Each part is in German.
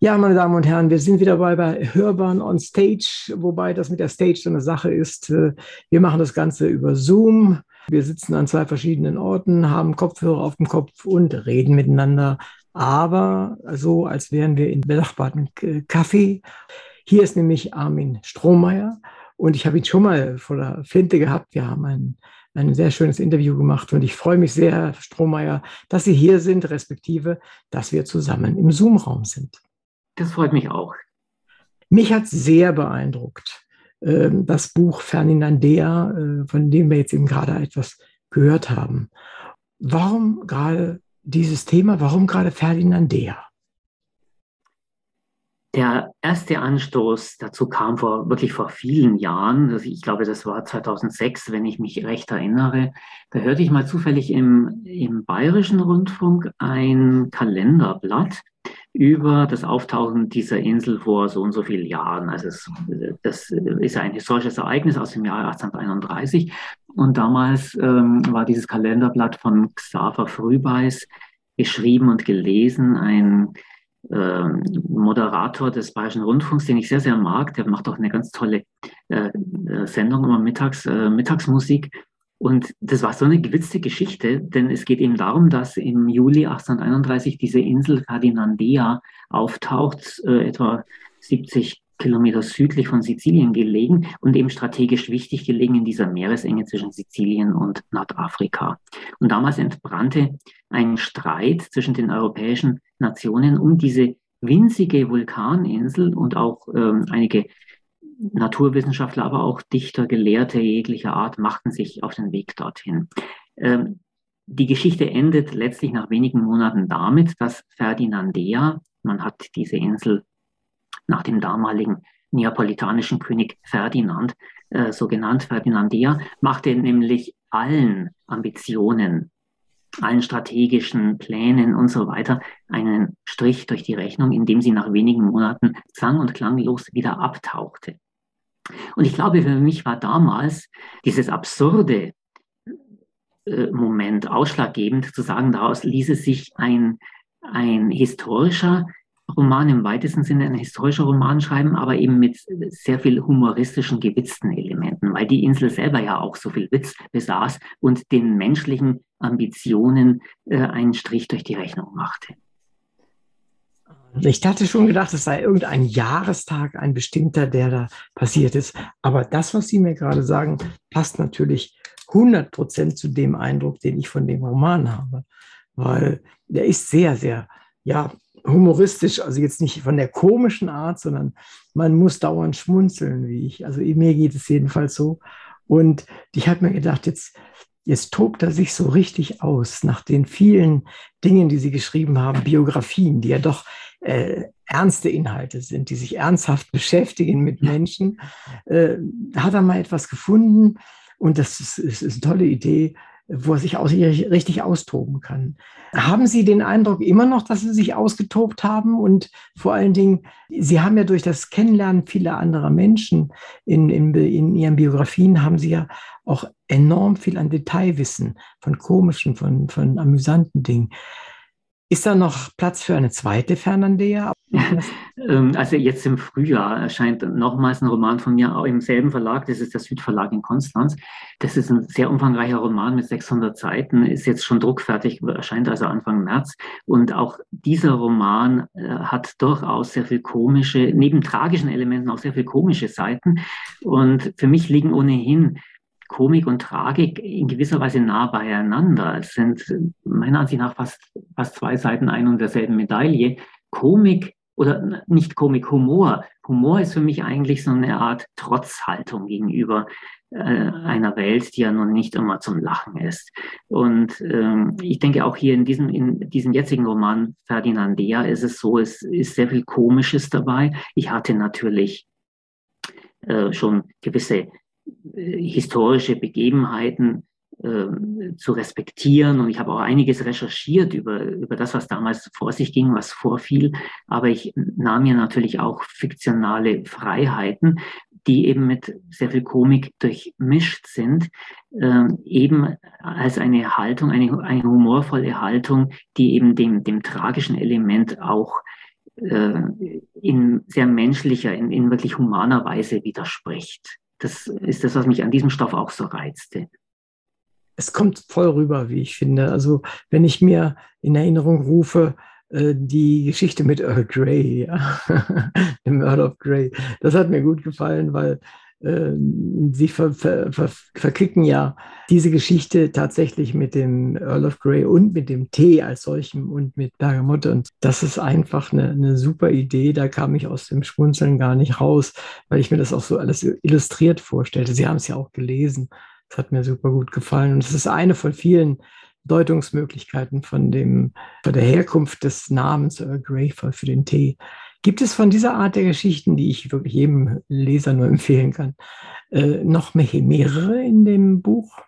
Ja, meine Damen und Herren, wir sind wieder bei, bei Hörbahn on Stage, wobei das mit der Stage so eine Sache ist. Äh, wir machen das Ganze über Zoom. Wir sitzen an zwei verschiedenen Orten, haben Kopfhörer auf dem Kopf und reden miteinander, aber so, als wären wir in benachbarten Café. Hier ist nämlich Armin Strohmeier und ich habe ihn schon mal vor der Flinte gehabt. Wir haben ein, ein sehr schönes Interview gemacht und ich freue mich sehr, Herr Strohmeier, dass Sie hier sind, respektive, dass wir zusammen im Zoom-Raum sind. Das freut mich auch. Mich hat sehr beeindruckt ähm, das Buch Ferdinandea, äh, von dem wir jetzt eben gerade etwas gehört haben. Warum gerade dieses Thema? Warum gerade Ferdinandea? Der erste Anstoß dazu kam vor wirklich vor vielen Jahren. Also ich glaube, das war 2006, wenn ich mich recht erinnere. Da hörte ich mal zufällig im, im Bayerischen Rundfunk ein Kalenderblatt über das Auftauchen dieser Insel vor so und so vielen Jahren. Also es, das ist ein historisches Ereignis aus dem Jahr 1831. Und damals ähm, war dieses Kalenderblatt von Xaver Frühbeis geschrieben und gelesen, ein äh, Moderator des Bayerischen Rundfunks, den ich sehr, sehr mag. Der macht auch eine ganz tolle äh, äh Sendung immer mittags, äh, Mittagsmusik. Und das war so eine gewitzte Geschichte, denn es geht eben darum, dass im Juli 1831 diese Insel Ferdinandea auftaucht, äh, etwa 70 Kilometer südlich von Sizilien gelegen und eben strategisch wichtig gelegen in dieser Meeresenge zwischen Sizilien und Nordafrika. Und damals entbrannte ein Streit zwischen den europäischen Nationen um diese winzige Vulkaninsel und auch ähm, einige Naturwissenschaftler, aber auch Dichter, Gelehrte jeglicher Art machten sich auf den Weg dorthin. Ähm, die Geschichte endet letztlich nach wenigen Monaten damit, dass Ferdinandea, man hat diese Insel nach dem damaligen neapolitanischen König Ferdinand, äh, so genannt Ferdinandea, machte nämlich allen Ambitionen, allen strategischen Plänen und so weiter einen Strich durch die Rechnung, indem sie nach wenigen Monaten sang- und klanglos wieder abtauchte. Und ich glaube, für mich war damals dieses absurde äh, Moment ausschlaggebend, zu sagen, daraus ließe sich ein, ein historischer Roman im weitesten Sinne ein historischer Roman schreiben, aber eben mit sehr viel humoristischen, gewitzten Elementen, weil die Insel selber ja auch so viel Witz besaß und den menschlichen Ambitionen äh, einen Strich durch die Rechnung machte. Ich hatte schon gedacht, es sei irgendein Jahrestag, ein bestimmter, der da passiert ist. Aber das, was Sie mir gerade sagen, passt natürlich 100 Prozent zu dem Eindruck, den ich von dem Roman habe. Weil der ist sehr, sehr, ja, humoristisch, also jetzt nicht von der komischen Art, sondern man muss dauernd schmunzeln, wie ich. Also mir geht es jedenfalls so. Und ich habe mir gedacht, jetzt, jetzt tobt er sich so richtig aus nach den vielen Dingen, die Sie geschrieben haben, Biografien, die ja doch äh, ernste Inhalte sind, die sich ernsthaft beschäftigen mit Menschen. Äh, hat er mal etwas gefunden und das ist, ist, ist eine tolle Idee, wo er sich aus, richtig austoben kann. Haben Sie den Eindruck immer noch, dass Sie sich ausgetobt haben? Und vor allen Dingen, Sie haben ja durch das Kennenlernen vieler anderer Menschen in, in, in Ihren Biografien, haben Sie ja auch enorm viel an Detailwissen von komischen, von, von amüsanten Dingen. Ist da noch Platz für eine zweite Fernandea? Ähm, also jetzt im Frühjahr erscheint nochmals ein Roman von mir im selben Verlag, das ist der Südverlag in Konstanz. Das ist ein sehr umfangreicher Roman mit 600 Seiten, ist jetzt schon druckfertig, erscheint also Anfang März. Und auch dieser Roman äh, hat durchaus sehr viel komische, neben tragischen Elementen auch sehr viel komische Seiten. Und für mich liegen ohnehin Komik und Tragik in gewisser Weise nah beieinander. Es sind meiner Ansicht nach fast, fast zwei Seiten ein und derselben Medaille. Komik oder nicht Komik, Humor. Humor ist für mich eigentlich so eine Art Trotzhaltung gegenüber äh, einer Welt, die ja nun nicht immer zum Lachen ist. Und ähm, ich denke auch hier in diesem, in diesem jetzigen Roman Ferdinandea ist es so, es ist sehr viel Komisches dabei. Ich hatte natürlich äh, schon gewisse historische Begebenheiten äh, zu respektieren. Und ich habe auch einiges recherchiert über, über das, was damals vor sich ging, was vorfiel. Aber ich nahm mir natürlich auch fiktionale Freiheiten, die eben mit sehr viel Komik durchmischt sind, äh, eben als eine Haltung, eine, eine humorvolle Haltung, die eben dem, dem tragischen Element auch äh, in sehr menschlicher, in, in wirklich humaner Weise widerspricht. Das ist das, was mich an diesem Stoff auch so reizte. Es kommt voll rüber, wie ich finde. Also wenn ich mir in Erinnerung rufe, äh, die Geschichte mit Earl Grey, ja. dem Earl of Grey, das hat mir gut gefallen, weil sie ver, ver, ver, verquicken ja diese Geschichte tatsächlich mit dem Earl of Grey und mit dem Tee als solchem und mit Bergamotte. Und das ist einfach eine, eine super Idee. Da kam ich aus dem Schmunzeln gar nicht raus, weil ich mir das auch so alles illustriert vorstellte. Sie haben es ja auch gelesen. Das hat mir super gut gefallen. Und es ist eine von vielen Deutungsmöglichkeiten von, dem, von der Herkunft des Namens Earl Grey für den Tee. Gibt es von dieser Art der Geschichten, die ich wirklich jedem Leser nur empfehlen kann, äh, noch mehrere in dem Buch?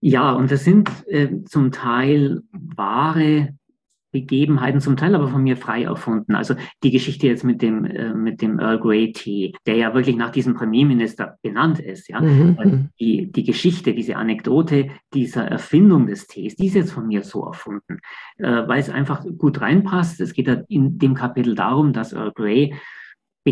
Ja, und das sind äh, zum Teil wahre Begebenheiten, zum Teil aber von mir frei erfunden. Also die Geschichte jetzt mit dem, äh, mit dem Earl Grey Tee, der ja wirklich nach diesem Premierminister benannt ist. Ja? Mhm. mhm. Die, die Geschichte, diese Anekdote dieser Erfindung des Tees, die ist jetzt von mir so erfunden, äh, weil es einfach gut reinpasst. Es geht in dem Kapitel darum, dass Earl Grey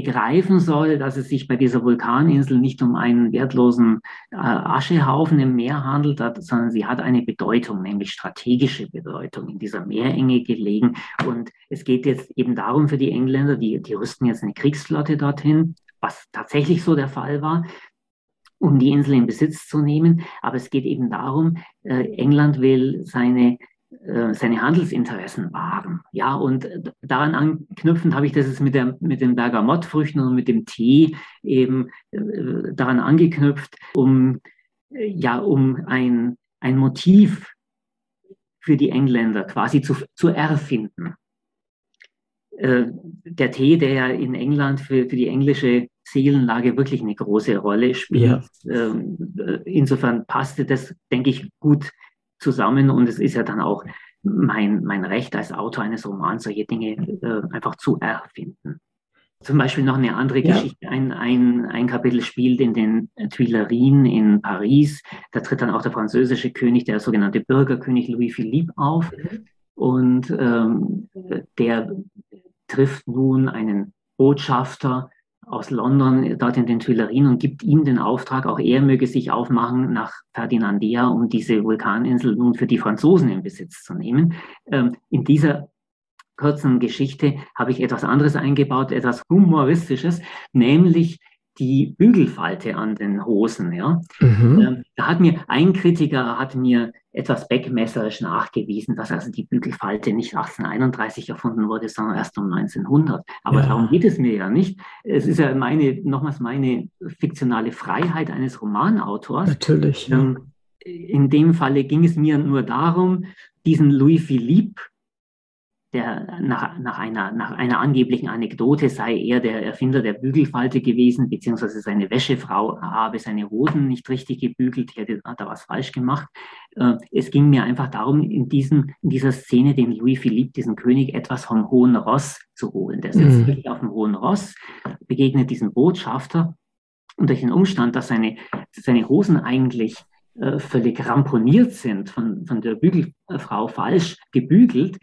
begreifen soll, dass es sich bei dieser Vulkaninsel nicht um einen wertlosen äh, Aschehaufen im Meer handelt, sondern sie hat eine Bedeutung, nämlich strategische Bedeutung in dieser Meerenge gelegen. Und es geht jetzt eben darum für die Engländer, die, die rüsten jetzt eine Kriegsflotte dorthin, was tatsächlich so der Fall war um die Insel in Besitz zu nehmen. Aber es geht eben darum, äh, England will seine seine Handelsinteressen wahren. Ja, und daran anknüpfend habe ich das jetzt mit, der, mit den Bergamottfrüchten und mit dem Tee eben äh, daran angeknüpft, um, äh, ja, um ein, ein Motiv für die Engländer quasi zu, zu erfinden. Äh, der Tee, der ja in England für, für die englische Seelenlage wirklich eine große Rolle spielt. Ja. Ähm, äh, insofern passte das, denke ich, gut zusammen und es ist ja dann auch mein, mein Recht als Autor eines Romans, solche Dinge äh, einfach zu erfinden. Zum Beispiel noch eine andere ja. Geschichte. Ein, ein, ein Kapitel spielt in den Tuilerien in Paris. Da tritt dann auch der französische König, der sogenannte Bürgerkönig Louis Philippe auf. Mhm. Und ähm, der trifft nun einen Botschafter aus London dort in den Tuilerien und gibt ihm den Auftrag, auch er möge sich aufmachen nach Ferdinandea, um diese Vulkaninsel nun für die Franzosen in Besitz zu nehmen. Ähm, in dieser kurzen Geschichte habe ich etwas anderes eingebaut, etwas Humoristisches, nämlich die Bügelfalte an den Hosen. Ja? Mhm. Ähm, da hat mir ein Kritiker hat mir etwas beckmesserisch nachgewiesen, dass also die Bügelfalte nicht 1831 erfunden wurde, sondern erst um 1900. Aber ja. darum geht es mir ja nicht. Es ist ja meine, nochmals meine fiktionale Freiheit eines Romanautors. Natürlich. Ja. Ähm, in dem Falle ging es mir nur darum, diesen Louis Philippe der nach, nach, einer, nach einer angeblichen Anekdote sei er der Erfinder der Bügelfalte gewesen, beziehungsweise seine Wäschefrau habe seine Hosen nicht richtig gebügelt, hätte, hat er was falsch gemacht. Äh, es ging mir einfach darum, in, diesem, in dieser Szene dem Louis Philippe, diesen König, etwas vom Hohen Ross zu holen. Der sitzt mhm. wirklich auf dem Hohen Ross, begegnet diesem Botschafter und durch den Umstand, dass seine, seine Hosen eigentlich äh, völlig ramponiert sind, von, von der Bügelfrau falsch gebügelt,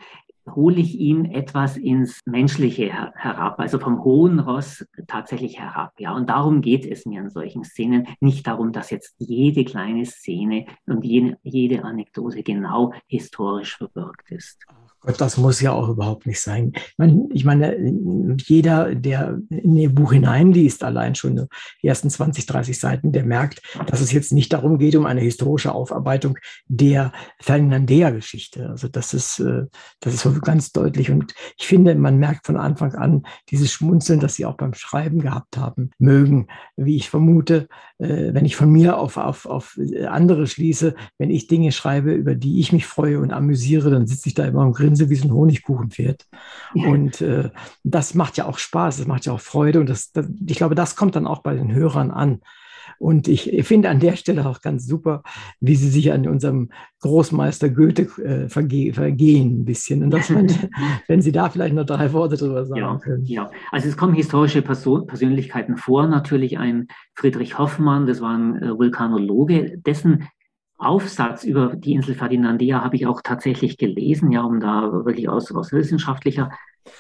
hole ich ihn etwas ins Menschliche herab, also vom hohen Ross tatsächlich herab. Ja, und darum geht es mir in solchen Szenen. Nicht darum, dass jetzt jede kleine Szene und jede, jede Anekdote genau historisch verbirgt ist. Gott, das muss ja auch überhaupt nicht sein. Ich meine, ich meine, jeder, der in ihr Buch hineinliest, allein schon die ersten 20, 30 Seiten, der merkt, dass es jetzt nicht darum geht, um eine historische Aufarbeitung der Ferdinandea-Geschichte. Also das ist, äh, das ist so ganz deutlich. Und ich finde, man merkt von Anfang an dieses Schmunzeln, das sie auch beim Schreiben gehabt haben, mögen, wie ich vermute, äh, wenn ich von mir auf, auf, auf andere schließe, wenn ich Dinge schreibe, über die ich mich freue und amüsiere, dann sitze ich da immer und grinse Grinse wie so ein Honigkuchenpferd. Ja. Und äh, das macht ja auch Spaß, das macht ja auch Freude. Und das, das, ich glaube, das kommt dann auch bei den Hörern an. Und ich finde an der Stelle auch ganz super, wie sie sich an unserem Großmeister Goethe äh, verge vergehen ein bisschen. Und das, wenn Sie da vielleicht noch drei Worte drüber sagen ja, können. Ja, also es kommen historische Person Persönlichkeiten vor. Natürlich ein Friedrich Hoffmann, das war ein äh, Vulkanologe, dessen Aufsatz über die Insel Ferdinandia habe ich auch tatsächlich gelesen, ja, um da wirklich aus, aus wissenschaftlicher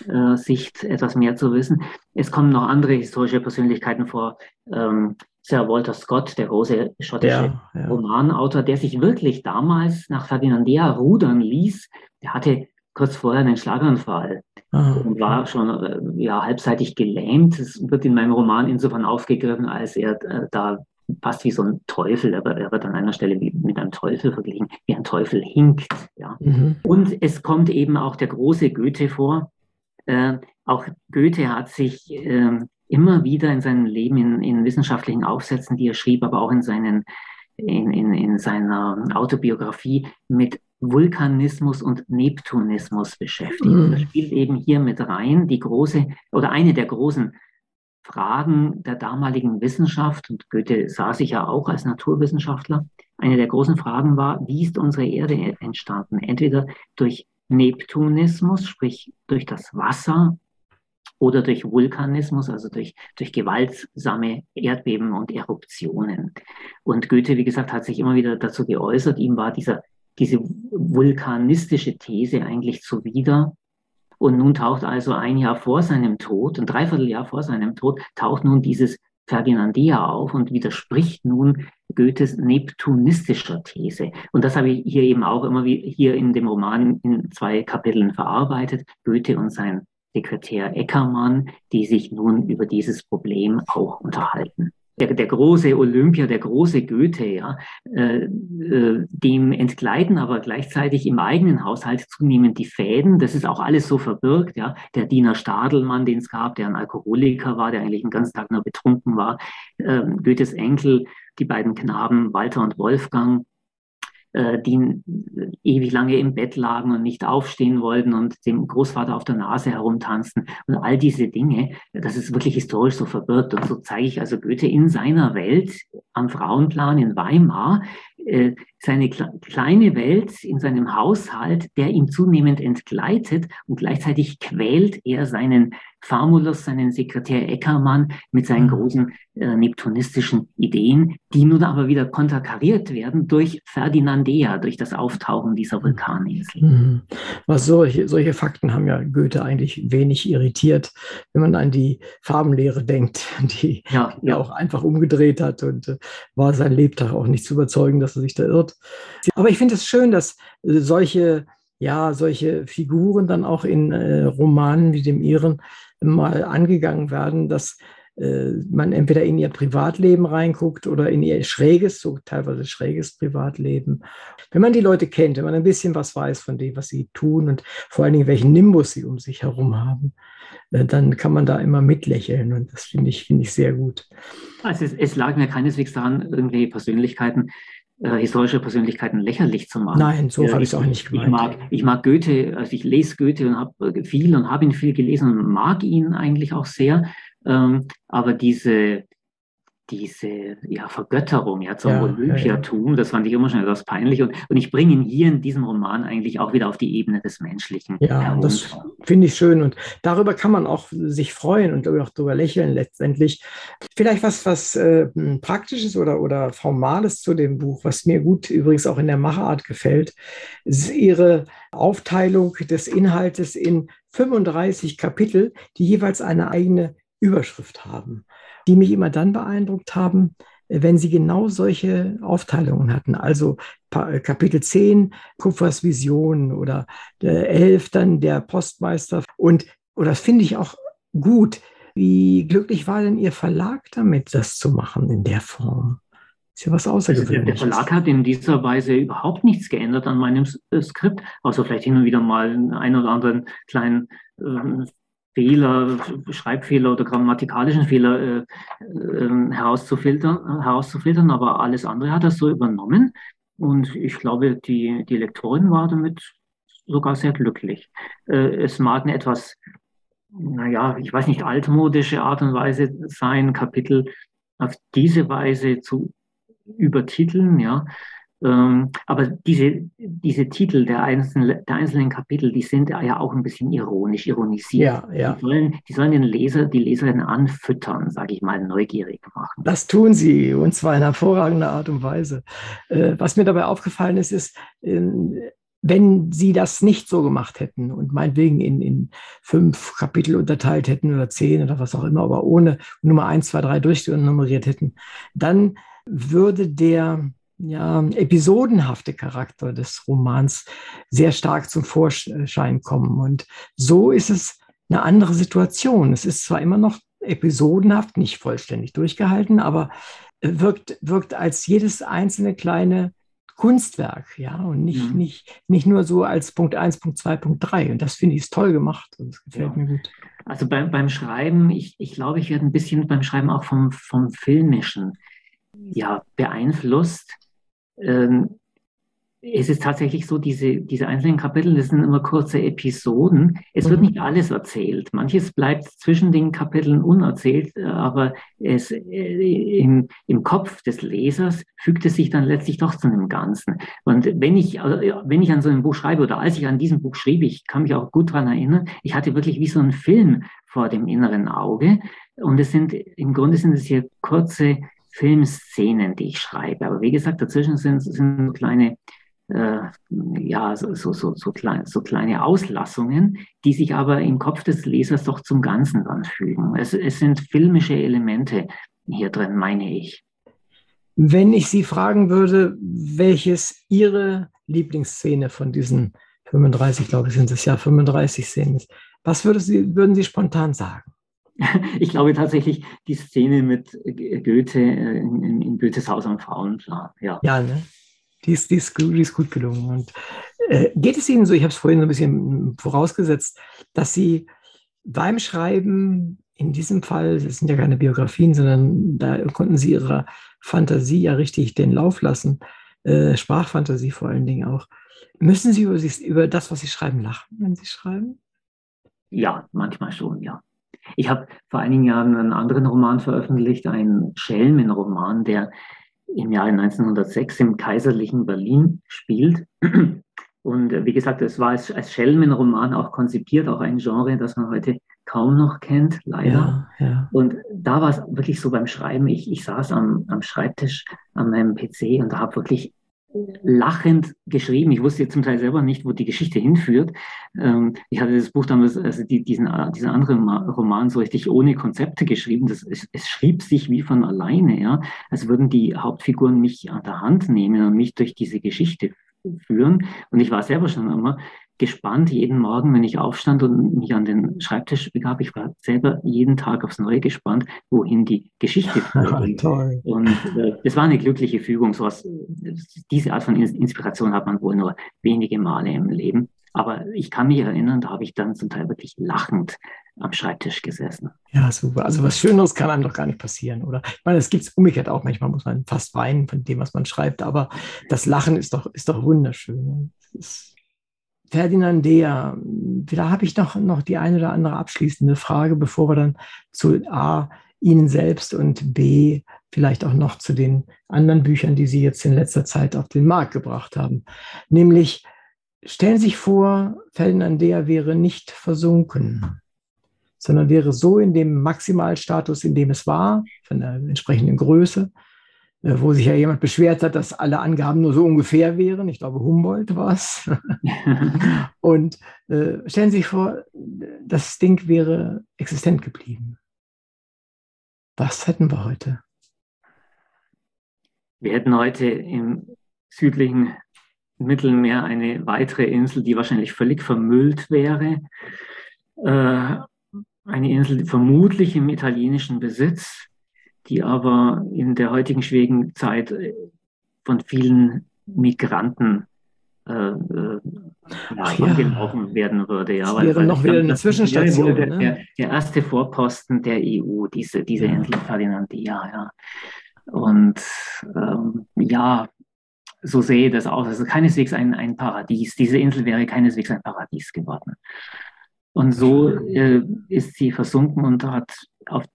äh, Sicht etwas mehr zu wissen. Es kommen noch andere historische Persönlichkeiten vor. Ähm, Sir Walter Scott, der große schottische ja, ja. Romanautor, der sich wirklich damals nach Ferdinandia rudern ließ. Der hatte kurz vorher einen Schlaganfall ah, und war schon äh, ja, halbseitig gelähmt. Es wird in meinem Roman insofern aufgegriffen, als er äh, da fast wie so ein Teufel, aber er wird an einer Stelle wie mit einem Teufel verglichen, wie ein Teufel hinkt. Ja. Mhm. Und es kommt eben auch der große Goethe vor. Äh, auch Goethe hat sich äh, immer wieder in seinem Leben, in, in, wissenschaftlichen Aufsätzen, die er schrieb, aber auch in, seinen, in, in, in seiner Autobiografie mit Vulkanismus und Neptunismus beschäftigt. Mhm. Das spielt eben hier mit rein die große oder eine der großen Fragen der damaligen Wissenschaft, und Goethe sah sich ja auch als Naturwissenschaftler, eine der großen Fragen war, wie ist unsere Erde entstanden? Entweder durch Neptunismus, sprich durch das Wasser, oder durch Vulkanismus, also durch, durch gewaltsame Erdbeben und Eruptionen. Und Goethe, wie gesagt, hat sich immer wieder dazu geäußert, ihm war dieser, diese vulkanistische These eigentlich zuwider. Und nun taucht also ein Jahr vor seinem Tod, ein Dreivierteljahr vor seinem Tod, taucht nun dieses Ferdinandia auf und widerspricht nun Goethes neptunistischer These. Und das habe ich hier eben auch immer wie hier in dem Roman in zwei Kapiteln verarbeitet. Goethe und sein Sekretär Eckermann, die sich nun über dieses Problem auch unterhalten. Der, der große Olympia, der große Goethe, ja, äh, äh, dem entgleiten aber gleichzeitig im eigenen Haushalt zunehmend die Fäden. Das ist auch alles so verbirgt, ja. Der Diener Stadelmann, den es gab, der ein Alkoholiker war, der eigentlich den ganzen Tag nur betrunken war. Äh, Goethes Enkel, die beiden Knaben Walter und Wolfgang, die ewig lange im Bett lagen und nicht aufstehen wollten und dem Großvater auf der Nase herumtanzten und all diese Dinge, das ist wirklich historisch so verbirgt. Und so zeige ich also Goethe in seiner Welt am Frauenplan in Weimar, äh, seine kleine Welt in seinem Haushalt, der ihm zunehmend entgleitet und gleichzeitig quält er seinen Famulus, seinen Sekretär Eckermann mit seinen mhm. großen äh, neptunistischen Ideen, die nun aber wieder konterkariert werden durch Ferdinandea, durch das Auftauchen dieser mhm. Vulkaninsel. Mhm. Was solche, solche Fakten haben ja Goethe eigentlich wenig irritiert, wenn man an die Farbenlehre denkt, die ja, ja. er auch einfach umgedreht hat und äh, war sein Lebtag auch nicht zu überzeugen, dass er sich da irrt. Aber ich finde es schön, dass äh, solche ja, solche Figuren dann auch in äh, Romanen wie dem Ihren mal angegangen werden, dass äh, man entweder in ihr Privatleben reinguckt oder in ihr schräges, so teilweise schräges Privatleben. Wenn man die Leute kennt, wenn man ein bisschen was weiß von dem, was sie tun und vor allen Dingen welchen Nimbus sie um sich herum haben, äh, dann kann man da immer mitlächeln und das finde ich, finde ich sehr gut. Also es, es lag mir keineswegs daran, irgendwie Persönlichkeiten äh, historische Persönlichkeiten lächerlich zu machen. Nein, so habe ich es auch nicht gemeint. Ich mag, ich mag Goethe, also ich lese Goethe und habe äh, viel und habe ihn viel gelesen und mag ihn eigentlich auch sehr. Ähm, aber diese, diese ja, Vergötterung ja, zum ja, Olympiatum, ja, das fand ich immer schon etwas peinlich. Und, und ich bringe ihn hier in diesem Roman eigentlich auch wieder auf die Ebene des Menschlichen. Ja, herunter. das finde ich schön. Und darüber kann man auch sich freuen und auch darüber lächeln letztendlich. Vielleicht was, was äh, Praktisches oder, oder Formales zu dem Buch, was mir gut übrigens auch in der Machart gefällt, ist Ihre Aufteilung des Inhaltes in 35 Kapitel, die jeweils eine eigene Überschrift haben die mich immer dann beeindruckt haben, wenn sie genau solche Aufteilungen hatten. Also äh, Kapitel 10, Kupfers Vision oder 11 dann der Postmeister. Und, und das finde ich auch gut. Wie glücklich war denn Ihr Verlag damit, das zu machen in der Form? ist ja was Außergewöhnliches. Der Verlag hat in dieser Weise überhaupt nichts geändert an meinem äh, Skript, außer vielleicht hin und wieder mal einen oder anderen kleinen ähm, Fehler, Schreibfehler oder grammatikalischen Fehler äh, äh, herauszufiltern, herauszufiltern, aber alles andere hat er so übernommen. Und ich glaube, die, die Lektorin war damit sogar sehr glücklich. Äh, es mag eine etwas, naja, ich weiß nicht, altmodische Art und Weise sein, Kapitel auf diese Weise zu übertiteln, ja. Ähm, aber diese, diese Titel der einzelnen, der einzelnen Kapitel, die sind ja auch ein bisschen ironisch, ironisiert. Ja, ja. Die, sollen, die sollen den Leser, die Leserin anfüttern, sage ich mal, neugierig machen. Das tun sie und zwar in hervorragender Art und Weise. Äh, was mir dabei aufgefallen ist, ist, ähm, wenn sie das nicht so gemacht hätten und meinetwegen in, in fünf Kapitel unterteilt hätten oder zehn oder was auch immer, aber ohne Nummer eins, zwei, drei durchnummeriert hätten, dann würde der ja, episodenhafte Charakter des Romans sehr stark zum Vorschein kommen. Und so ist es eine andere Situation. Es ist zwar immer noch episodenhaft, nicht vollständig durchgehalten, aber wirkt, wirkt als jedes einzelne kleine Kunstwerk, ja, und nicht, mhm. nicht, nicht nur so als Punkt 1, Punkt 2, Punkt 3. Und das finde ich ist toll gemacht und das gefällt ja. mir gut. Also beim, beim Schreiben, ich, ich glaube, ich werde ein bisschen beim Schreiben auch vom, vom Filmischen ja, beeinflusst. Ähm, es ist tatsächlich so, diese, diese einzelnen Kapitel, das sind immer kurze Episoden. Es mhm. wird nicht alles erzählt. Manches bleibt zwischen den Kapiteln unerzählt, äh, aber es, äh, im, im Kopf des Lesers fügt es sich dann letztlich doch zu einem Ganzen. Und wenn ich, also, wenn ich an so einem Buch schreibe oder als ich an diesem Buch schrieb, ich kann mich auch gut daran erinnern, ich hatte wirklich wie so einen Film vor dem inneren Auge. Und es sind, im Grunde sind es hier kurze Filmszenen, die ich schreibe. Aber wie gesagt, dazwischen sind, sind kleine äh, ja, so, so, so, so, klein, so kleine Auslassungen, die sich aber im Kopf des Lesers doch zum Ganzen dann fügen. Es, es sind filmische Elemente hier drin, meine ich. Wenn ich Sie fragen würde, welches Ihre Lieblingsszene von diesen 35, glaube ich, sind es ja 35 Szenen was würde Sie, würden Sie spontan sagen? Ich glaube tatsächlich die Szene mit Goethe äh, in, in Goethes Haus am Frauenplan. Ja, ja ne? Die ist, die ist, die ist gut gelungen. Und äh, geht es Ihnen so, ich habe es vorhin so ein bisschen vorausgesetzt, dass Sie beim Schreiben, in diesem Fall, das sind ja keine Biografien, sondern da konnten Sie Ihrer Fantasie ja richtig den Lauf lassen, äh, Sprachfantasie vor allen Dingen auch. Müssen Sie über, über das, was Sie schreiben, lachen, wenn Sie schreiben? Ja, manchmal schon, ja. Ich habe vor einigen Jahren einen anderen Roman veröffentlicht, einen Schelmenroman, der im Jahre 1906 im kaiserlichen Berlin spielt. Und äh, wie gesagt, es war als, als Schelmenroman auch konzipiert, auch ein Genre, das man heute kaum noch kennt, leider. Ja, ja. Und da war es wirklich so beim Schreiben, ich, ich saß am, am Schreibtisch an meinem PC und da habe wirklich lachend geschrieben. Ich wusste zum Teil selber nicht, wo die Geschichte hinführt. Ähm, ich hatte das Buch damals, also die, diesen, diesen anderen Roman so richtig ohne Konzepte geschrieben. Das, es, es schrieb sich wie von alleine, ja. Als würden die Hauptfiguren mich an der Hand nehmen und mich durch diese Geschichte führen. Und ich war selber schon immer gespannt jeden Morgen, wenn ich aufstand und mich an den Schreibtisch begab. Ich war selber jeden Tag aufs Neue gespannt, wohin die Geschichte führt. und äh, es war eine glückliche Fügung. So was, diese Art von Inspiration hat man wohl nur wenige Male im Leben. Aber ich kann mich erinnern, da habe ich dann zum Teil wirklich lachend am Schreibtisch gesessen. Ja, super. Also was Schöneres kann einem doch gar nicht passieren, oder? Ich meine, es gibt es umgekehrt auch. Manchmal muss man fast weinen von dem, was man schreibt, aber das Lachen ist doch, ist doch wunderschön. Ist Ferdinandea, da habe ich noch, noch die eine oder andere abschließende Frage, bevor wir dann zu A, Ihnen selbst und B, vielleicht auch noch zu den anderen Büchern, die Sie jetzt in letzter Zeit auf den Markt gebracht haben. Nämlich, stellen Sie sich vor, Ferdinandea wäre nicht versunken, sondern wäre so in dem Maximalstatus, in dem es war, von der entsprechenden Größe, wo sich ja jemand beschwert hat, dass alle Angaben nur so ungefähr wären. Ich glaube, Humboldt war es. und äh, stellen Sie sich vor, das Ding wäre existent geblieben. Was hätten wir heute? Wir hätten heute im südlichen Mittelmeer eine weitere Insel, die wahrscheinlich völlig vermüllt wäre. Äh, eine Insel die vermutlich im italienischen Besitz die aber in der heutigen schwierigen Zeit äh, von vielen Migranten äh, äh, ja, angelaufen werden würde. Ja, das wäre weil, noch wieder eine Zwischenstation. Der, ne? der, der, erste Vorposten der EU, diese, diese ja. Insel Ferdinandia. Ja. Und ähm, ja, so sehe ich das aus. Also keineswegs ein, ein Paradies. Diese Insel wäre keineswegs ein Paradies geworden. Und so äh, ist sie versunken und hat auf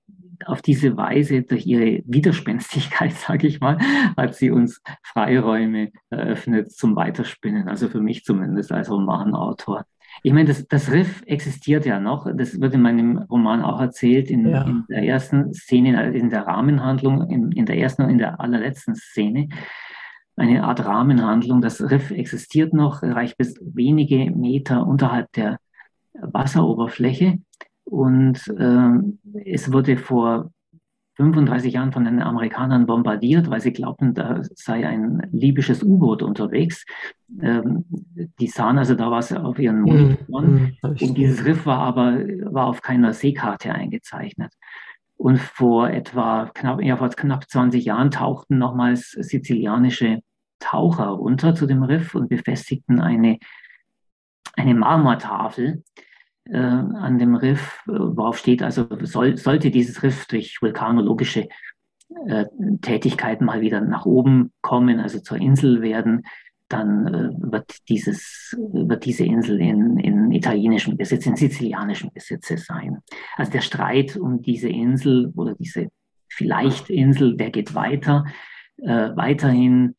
auf diese Weise, durch ihre Widerspenstigkeit, sage ich mal, hat sie uns Freiräume eröffnet zum Weiterspinnen. Also für mich zumindest als Romanautor. Ich meine, das, das Riff existiert ja noch. Das wird in meinem Roman auch erzählt, in, ja. in der ersten Szene, in der Rahmenhandlung, in, in der ersten und in der allerletzten Szene. Eine Art Rahmenhandlung. Das Riff existiert noch, reicht bis wenige Meter unterhalb der Wasseroberfläche. Und äh, es wurde vor 35 Jahren von den Amerikanern bombardiert, weil sie glaubten, da sei ein libysches U-Boot unterwegs. Ähm, die sahen also da was auf ihren Monitoren. Mm, mm, und dieses Riff war aber war auf keiner Seekarte eingezeichnet. Und vor etwa knapp, ja, vor knapp 20 Jahren tauchten nochmals sizilianische Taucher unter zu dem Riff und befestigten eine, eine Marmortafel äh, an dem Riff, äh, worauf steht, also soll, sollte dieses Riff durch vulkanologische äh, Tätigkeiten mal wieder nach oben kommen, also zur Insel werden, dann äh, wird, dieses, wird diese Insel in, in italienischem Besitz, in sizilianischem Besitz sein. Also der Streit um diese Insel oder diese vielleicht Insel, der geht weiter. Äh, weiterhin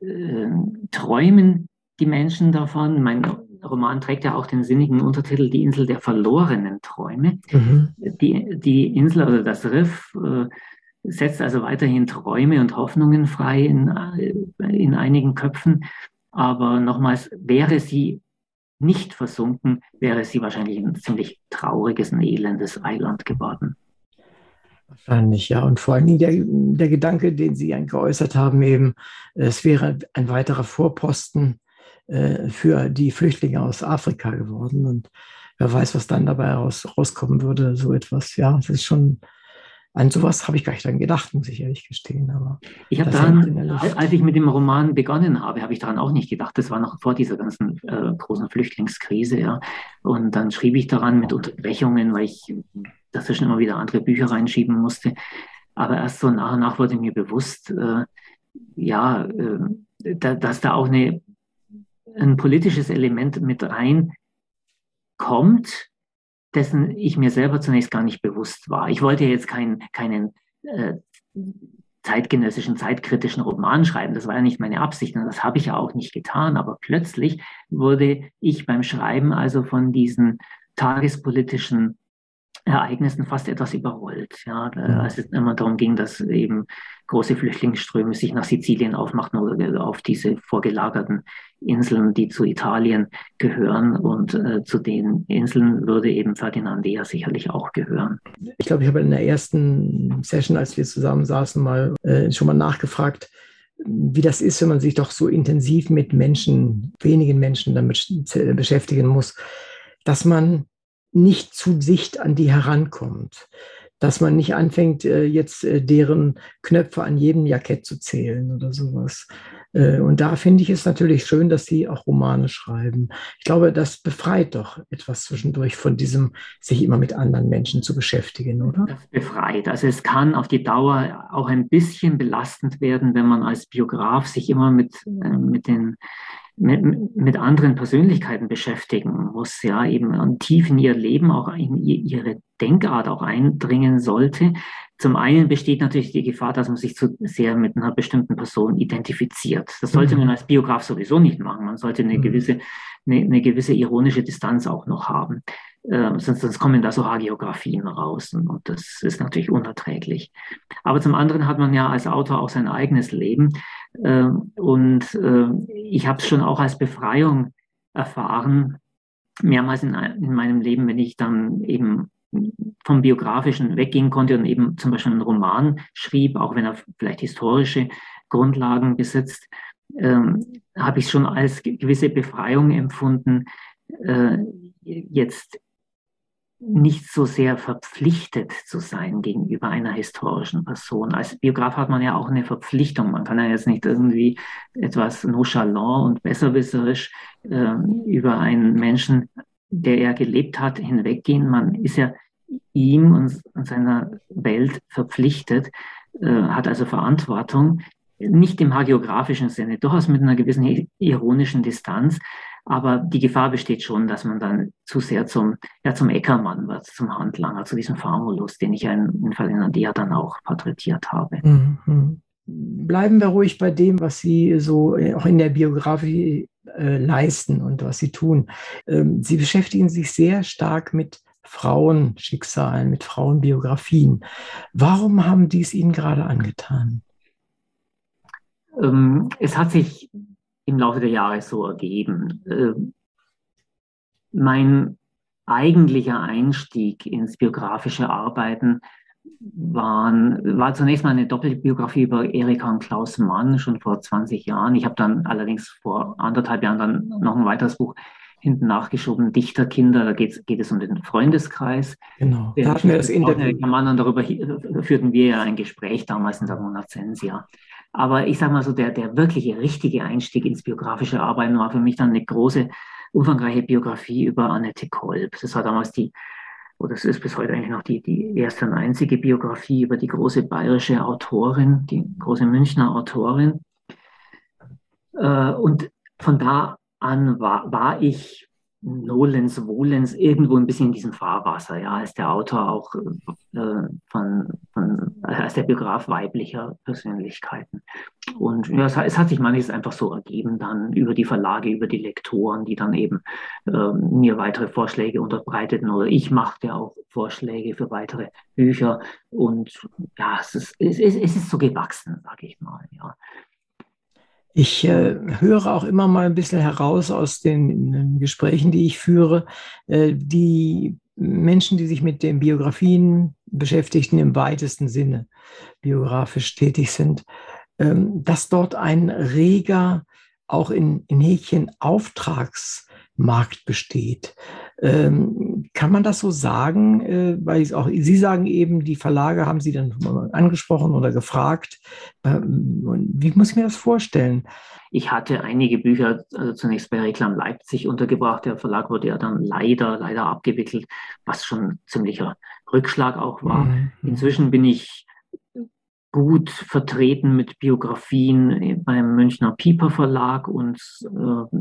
äh, träumen die Menschen davon. Mein Roman trägt ja auch den sinnigen Untertitel Die Insel der verlorenen Träume. Mhm. Die, die Insel oder das Riff äh, setzt also weiterhin Träume und Hoffnungen frei in, äh, in einigen Köpfen. Aber nochmals, wäre sie nicht versunken, wäre sie wahrscheinlich ein ziemlich trauriges, elendes Eiland geworden. Wahrscheinlich, ja. Und vor allen Dingen der, der Gedanke, den Sie geäußert haben, eben, es wäre ein weiterer Vorposten äh, für die Flüchtlinge aus Afrika geworden. Und wer weiß, was dann dabei raus, rauskommen würde, so etwas. Ja, es ist schon, an sowas habe ich gar nicht dann gedacht, muss ich ehrlich gestehen. Aber ich habe daran, als ich mit dem Roman begonnen habe, habe ich daran auch nicht gedacht. Das war noch vor dieser ganzen äh, großen Flüchtlingskrise, ja. Und dann schrieb ich daran mit Unterbrechungen, weil ich dazwischen immer wieder andere Bücher reinschieben musste. Aber erst so nach und nach wurde mir bewusst, äh, ja, äh, da, dass da auch eine ein politisches Element mit reinkommt, dessen ich mir selber zunächst gar nicht bewusst war. Ich wollte jetzt keinen, keinen äh, zeitgenössischen, zeitkritischen Roman schreiben. Das war ja nicht meine Absicht und das habe ich ja auch nicht getan. Aber plötzlich wurde ich beim Schreiben also von diesen tagespolitischen Ereignissen fast etwas überrollt. Ja, als es immer darum ging, dass eben große Flüchtlingsströme sich nach Sizilien aufmachten oder auf diese vorgelagerten Inseln, die zu Italien gehören. Und äh, zu den Inseln würde eben Ferdinandea sicherlich auch gehören. Ich glaube, ich habe in der ersten Session, als wir zusammen saßen, mal äh, schon mal nachgefragt, wie das ist, wenn man sich doch so intensiv mit Menschen, wenigen Menschen damit beschäftigen muss, dass man nicht zu dicht an die herankommt. Dass man nicht anfängt, äh, jetzt äh, deren Knöpfe an jedem Jackett zu zählen oder sowas. Äh, und da finde ich es natürlich schön, dass Sie auch Romane schreiben. Ich glaube, das befreit doch etwas zwischendurch von diesem, sich immer mit anderen Menschen zu beschäftigen, oder? Das befreit. Also es kann auf die Dauer auch ein bisschen belastend werden, wenn man als Biograf sich immer mit, mit den mit, mit anderen Persönlichkeiten beschäftigen muss, ja, eben tief in ihr Leben, auch in ihre Denkart auch eindringen sollte. Zum einen besteht natürlich die Gefahr, dass man sich zu sehr mit einer bestimmten Person identifiziert. Das sollte man mhm. als Biograf sowieso nicht machen. Man sollte eine mhm. gewisse, eine, eine gewisse ironische Distanz auch noch haben. Äh, sonst, sonst kommen da so Hagiografien raus und, das ist natürlich unerträglich. Aber zum anderen hat man ja als Autor auch sein eigenes Leben äh, und äh, ich habe es schon auch als Befreiung erfahren, mehrmals in, in meinem Leben, wenn ich dann eben vom Biografischen weggehen konnte und eben zum Beispiel einen Roman schrieb, auch wenn er vielleicht historische Grundlagen besitzt, ähm, habe ich schon als gewisse Befreiung empfunden, äh, jetzt nicht so sehr verpflichtet zu sein gegenüber einer historischen Person. Als Biograf hat man ja auch eine Verpflichtung. Man kann ja jetzt nicht irgendwie etwas nonchalant und besserwisserisch äh, über einen Menschen, der er gelebt hat, hinweggehen. Man ist ja ihm und, seiner Welt verpflichtet, äh, hat also Verantwortung, nicht im hagiografischen Sinne, durchaus mit einer gewissen ironischen Distanz, Aber die Gefahr besteht schon, dass man dann zu sehr zum, ja, zum Eckermann wird, zum Handlanger, zu diesem Famulus, den ich ja in, Fall in Adea dann auch porträtiert habe. Mhm. Bleiben wir ruhig bei dem, was Sie so äh, auch in der Biografie äh, leisten und was Sie tun. Ähm, Sie beschäftigen sich sehr stark mit Frauenschicksalen, mit Frauenbiografien. Warum haben die es Ihnen gerade angetan? Ähm, es hat sich im Laufe der Jahre so ergeben. Äh, mein eigentlicher Einstieg ins biografische Arbeiten waren, war zunächst mal eine Doppelbiografie über Erika und Klaus Mann, schon vor 20 Jahren. Ich habe dann allerdings vor anderthalb Jahren dann noch ein weiteres Buch hinten nachgeschoben, Dichterkinder, da geht es um den Freundeskreis. Genau, da hatten wir das Interview. Mann, darüber führten wir ja ein Gespräch damals in der Monazensia. Aber ich sage mal so, der, der wirkliche, richtige Einstieg ins biografische Arbeiten war für mich dann eine große, umfangreiche Biografie über Annette Kolb. Das war damals die, oder es ist bis heute eigentlich noch die, die erste und einzige Biografie über die große bayerische Autorin, die große Münchner Autorin. Äh, und von da an war, war ich Nolens, Wohlens irgendwo ein bisschen in diesem Fahrwasser, ja, als der Autor auch äh, von, von, als der Biograf weiblicher Persönlichkeiten. Und ja, es, es, hat sich manches einfach so ergeben dann über die Verlage, über die Lektoren, die dann eben äh, mir weitere Vorschläge unterbreiteten oder ich machte auch Vorschläge für weitere Bücher und ja, es ist, es ist, es ist so gewachsen, sage ich mal, ja. Ich äh, höre auch immer mal ein bisschen heraus aus den, Gesprächen, die ich führe, äh, die Menschen, die sich mit den Biografien beschäftigen, im weitesten Sinne biografisch tätig sind, ähm, dass dort ein reger, auch in, in Häkchen, Auftragsmarkt besteht. Ähm, kann man das so sagen? Äh, weil auch Sie sagen eben, die Verlage haben Sie dann angesprochen oder gefragt. Ähm, wie muss ich mir das vorstellen? Ich hatte einige Bücher also zunächst bei Reklam Leipzig untergebracht. Der Verlag wurde ja dann leider, leider abgewickelt, was schon ziemlicher Rückschlag auch war. Mhm. Inzwischen bin ich gut vertreten mit Biografien beim Münchner Pieper Verlag und äh,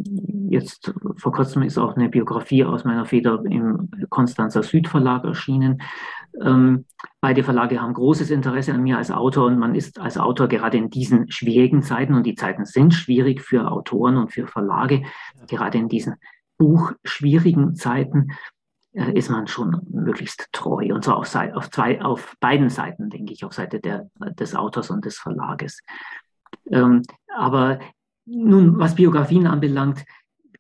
jetzt vor kurzem ist auch eine Biografie aus meiner Feder im Konstanzer Südverlag erschienen. Ähm, beide Verlage haben großes Interesse an mir als Autor und man ist als Autor gerade in diesen schwierigen Zeiten und die Zeiten sind schwierig für Autoren und für Verlage, gerade in diesen buchschwierigen Zeiten ist man schon möglichst treu. Und zwar auf, auf, zwei, auf beiden Seiten, denke ich, auf Seite der, des Autors und des Verlages. Ähm, aber nun, was Biografien anbelangt,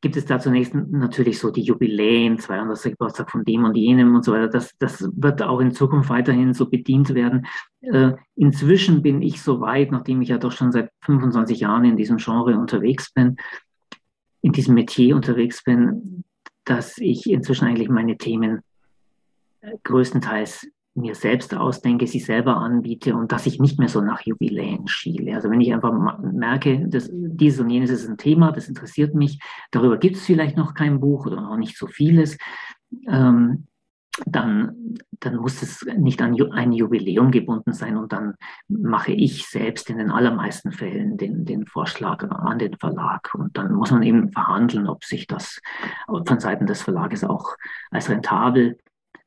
gibt es da zunächst natürlich so die Jubiläen, 200. Geburtstag von dem und jenem und so weiter. Das, das wird auch in Zukunft weiterhin so bedient werden. Äh, inzwischen bin ich so weit, nachdem ich ja doch schon seit 25 Jahren in diesem Genre unterwegs bin, in diesem Metier unterwegs bin, dass ich inzwischen eigentlich meine Themen äh, größtenteils mir selbst ausdenke, sie selber anbiete und dass ich nicht mehr so nach Jubiläen schiele. Also wenn ich einfach merke, dass dieses und jenes ist ein Thema, das interessiert mich, darüber gibt es vielleicht noch kein Buch oder noch nicht so vieles, ähm, dann, dann muss es nicht an ein Jubiläum gebunden sein und dann mache ich selbst in den allermeisten Fällen den, den Vorschlag an den Verlag. Und dann muss man eben verhandeln, ob sich das von Seiten des Verlages auch als rentabel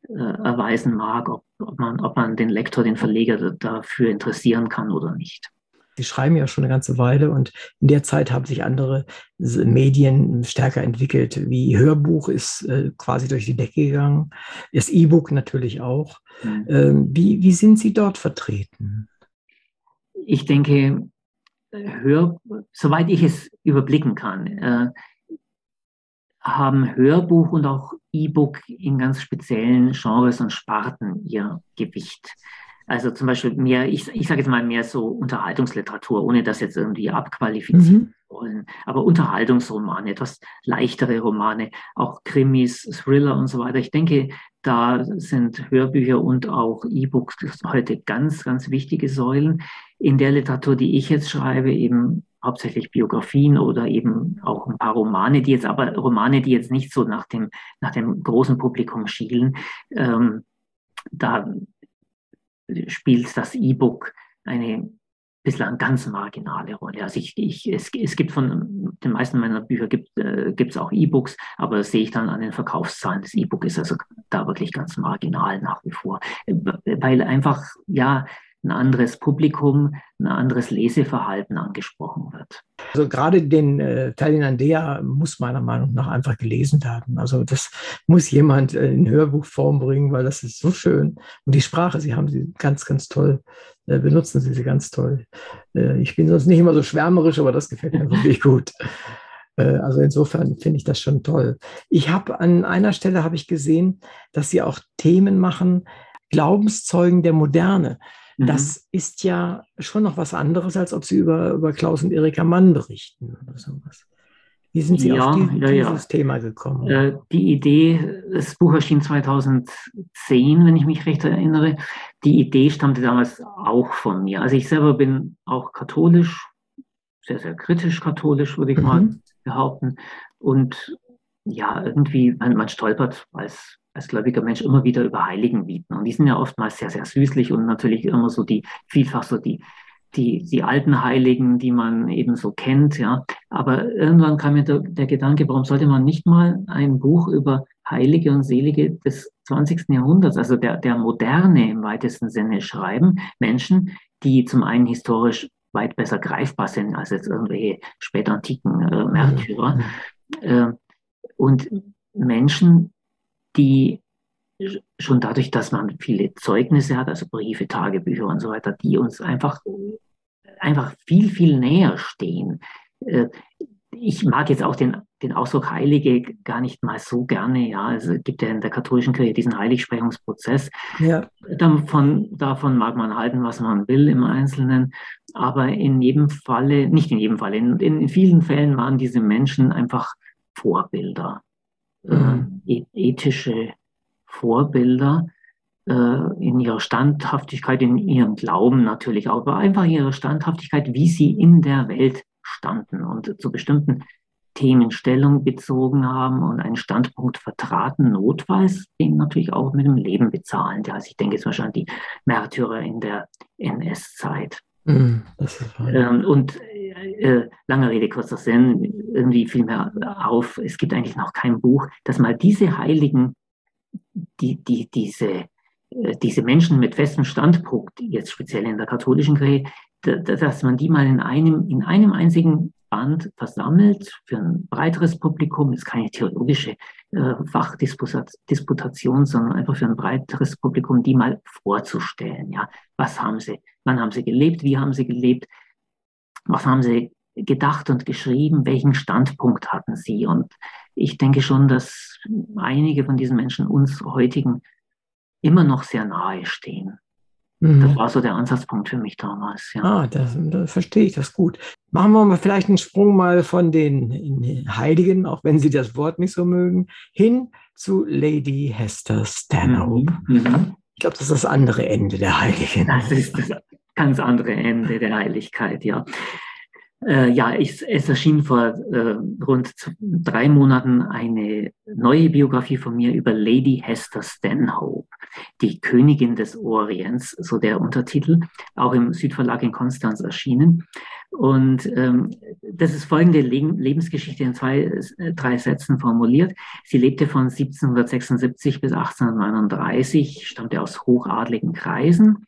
äh, erweisen mag, ob, ob, man, ob man den Lektor, den Verleger dafür interessieren kann oder nicht. Sie schreiben ja schon eine ganze Weile und in der Zeit haben sich andere Medien stärker entwickelt. Wie Hörbuch ist äh, quasi durch die Decke gegangen, das E-Book natürlich auch. Mhm. Ähm, wie, wie sind Sie dort vertreten? Ich denke, Hör, soweit ich es überblicken kann, äh, haben Hörbuch und auch E-Book in ganz speziellen Genres und Sparten ihr Gewicht. Also zum Beispiel mehr, ich, ich sage jetzt mal mehr so Unterhaltungsliteratur, ohne das jetzt irgendwie abqualifizieren mhm. wollen. Aber Unterhaltungsromane, etwas leichtere Romane, auch Krimis, Thriller und so weiter. Ich denke, da sind Hörbücher und auch E-Books heute ganz, ganz wichtige Säulen. In der Literatur, die ich jetzt schreibe, eben hauptsächlich Biografien oder eben auch ein paar Romane, die jetzt aber Romane, die jetzt nicht so nach dem, nach dem großen Publikum schielen. Ähm, da spielt das E-Book eine bislang ganz marginale Rolle. Also ich, ich, es, es gibt von den meisten meiner Bücher gibt äh, es auch E-Books, aber das sehe ich dann an den Verkaufszahlen. Das E-Book ist also da wirklich ganz marginal nach wie vor, weil einfach ja ein anderes Publikum, ein anderes Leseverhalten angesprochen wird. Also gerade den äh, Teil in Andea muss meiner Meinung nach einfach gelesen werden. Also das muss jemand äh, in Hörbuchform bringen, weil das ist so schön. Und die Sprache, Sie haben sie ganz, ganz toll, äh, benutzen Sie sie ganz toll. Äh, ich bin sonst nicht immer so schwärmerisch, aber das gefällt mir wirklich gut. Äh, also insofern finde ich das schon toll. Ich habe an einer Stelle habe ich gesehen, dass Sie auch Themen machen, Glaubenszeugen der Moderne. Mhm. Das ist ja schon noch was anderes, als ob Sie über, über Klaus und Erika Mann berichten oder sowas. Wie sind Sie ja, auf die, ja, dieses ja. Thema gekommen? Äh, die Idee, das Buch erschien 2010, wenn ich mich recht erinnere. Die Idee stammte damals auch von mir. Also ich selber bin auch katholisch, sehr, sehr kritisch katholisch, würde ich mhm. mal behaupten. Und ja, irgendwie, man, man stolpert als als gläubiger Mensch immer wieder über Heiligen bieten. Und die sind ja oftmals sehr, sehr süßlich und natürlich immer so die, vielfach so die, die, die alten Heiligen, die man eben so kennt, ja. Aber irgendwann kam mir der, der Gedanke, warum sollte man nicht mal ein Buch über Heilige und Selige des 20. Jahrhunderts, also der, der Moderne im weitesten Sinne schreiben, Menschen, die zum einen historisch weit besser greifbar sind als jetzt irgendwelche spätantiken äh, Märtyrer. Äh, und Menschen, die schon dadurch, dass man viele Zeugnisse hat, also Briefe, Tagebücher und so weiter, die uns einfach, einfach viel, viel näher stehen. Äh, ich mag jetzt auch den, den Ausdruck Heilige gar nicht mal so gerne. Ja, es gibt ja in der katholischen Kirche diesen Heiligsprechungsprozess. Ja. Davon, davon mag man halten, was man will im Einzelnen. Aber in jedem Falle, nicht in jedem Falle, in, in vielen Fällen waren diese Menschen einfach Vorbilder. Äh, ethische Vorbilder äh, in ihrer Standhaftigkeit, in ihrem Glauben natürlich, auch, aber einfach ihre Standhaftigkeit, wie sie in der Welt standen und zu bestimmten Themen Stellung bezogen haben und einen Standpunkt vertraten, notfalls den natürlich auch mit dem Leben bezahlen. Also ich denke zum Beispiel an die Märtyrer in der NS-Zeit. Mm, ähm, und äh, lange Rede, kurzer Sinn, irgendwie fiel mir auf, es gibt eigentlich noch kein Buch, das mal diese Heiligen, die, die, diese, äh, diese Menschen mit festem Standpunkt, jetzt speziell in der katholischen Kirche, dass man die mal in einem, in einem einzigen Band versammelt für ein breiteres Publikum, ist keine theologische äh, Fachdisputation, sondern einfach für ein breiteres Publikum, die mal vorzustellen. Ja, was haben sie, wann haben sie gelebt, wie haben sie gelebt, was haben sie gedacht und geschrieben, welchen Standpunkt hatten sie. Und ich denke schon, dass einige von diesen Menschen uns heutigen immer noch sehr nahe stehen. Mhm. Das war so der Ansatzpunkt für mich damals. Ja. Ah, das, das verstehe ich das gut. Machen wir mal vielleicht einen Sprung mal von den Heiligen, auch wenn Sie das Wort nicht so mögen, hin zu Lady Hester Stanhope. Mhm. mhm. Ich glaube, das ist das andere Ende der Heiligen. Das ist das ganz andere Ende der Heiligkeit, ja. Äh, ja, ich, es erschien vor äh, rund drei Monaten eine neue Biografie von mir über Lady Hester Stanhope, die Königin des Orients, so der Untertitel, auch im Südverlag in Konstanz erschienen. Und ähm, das ist folgende Le Lebensgeschichte in zwei, äh, drei Sätzen formuliert. Sie lebte von 1776 bis 1839, stammte aus hochadligen Kreisen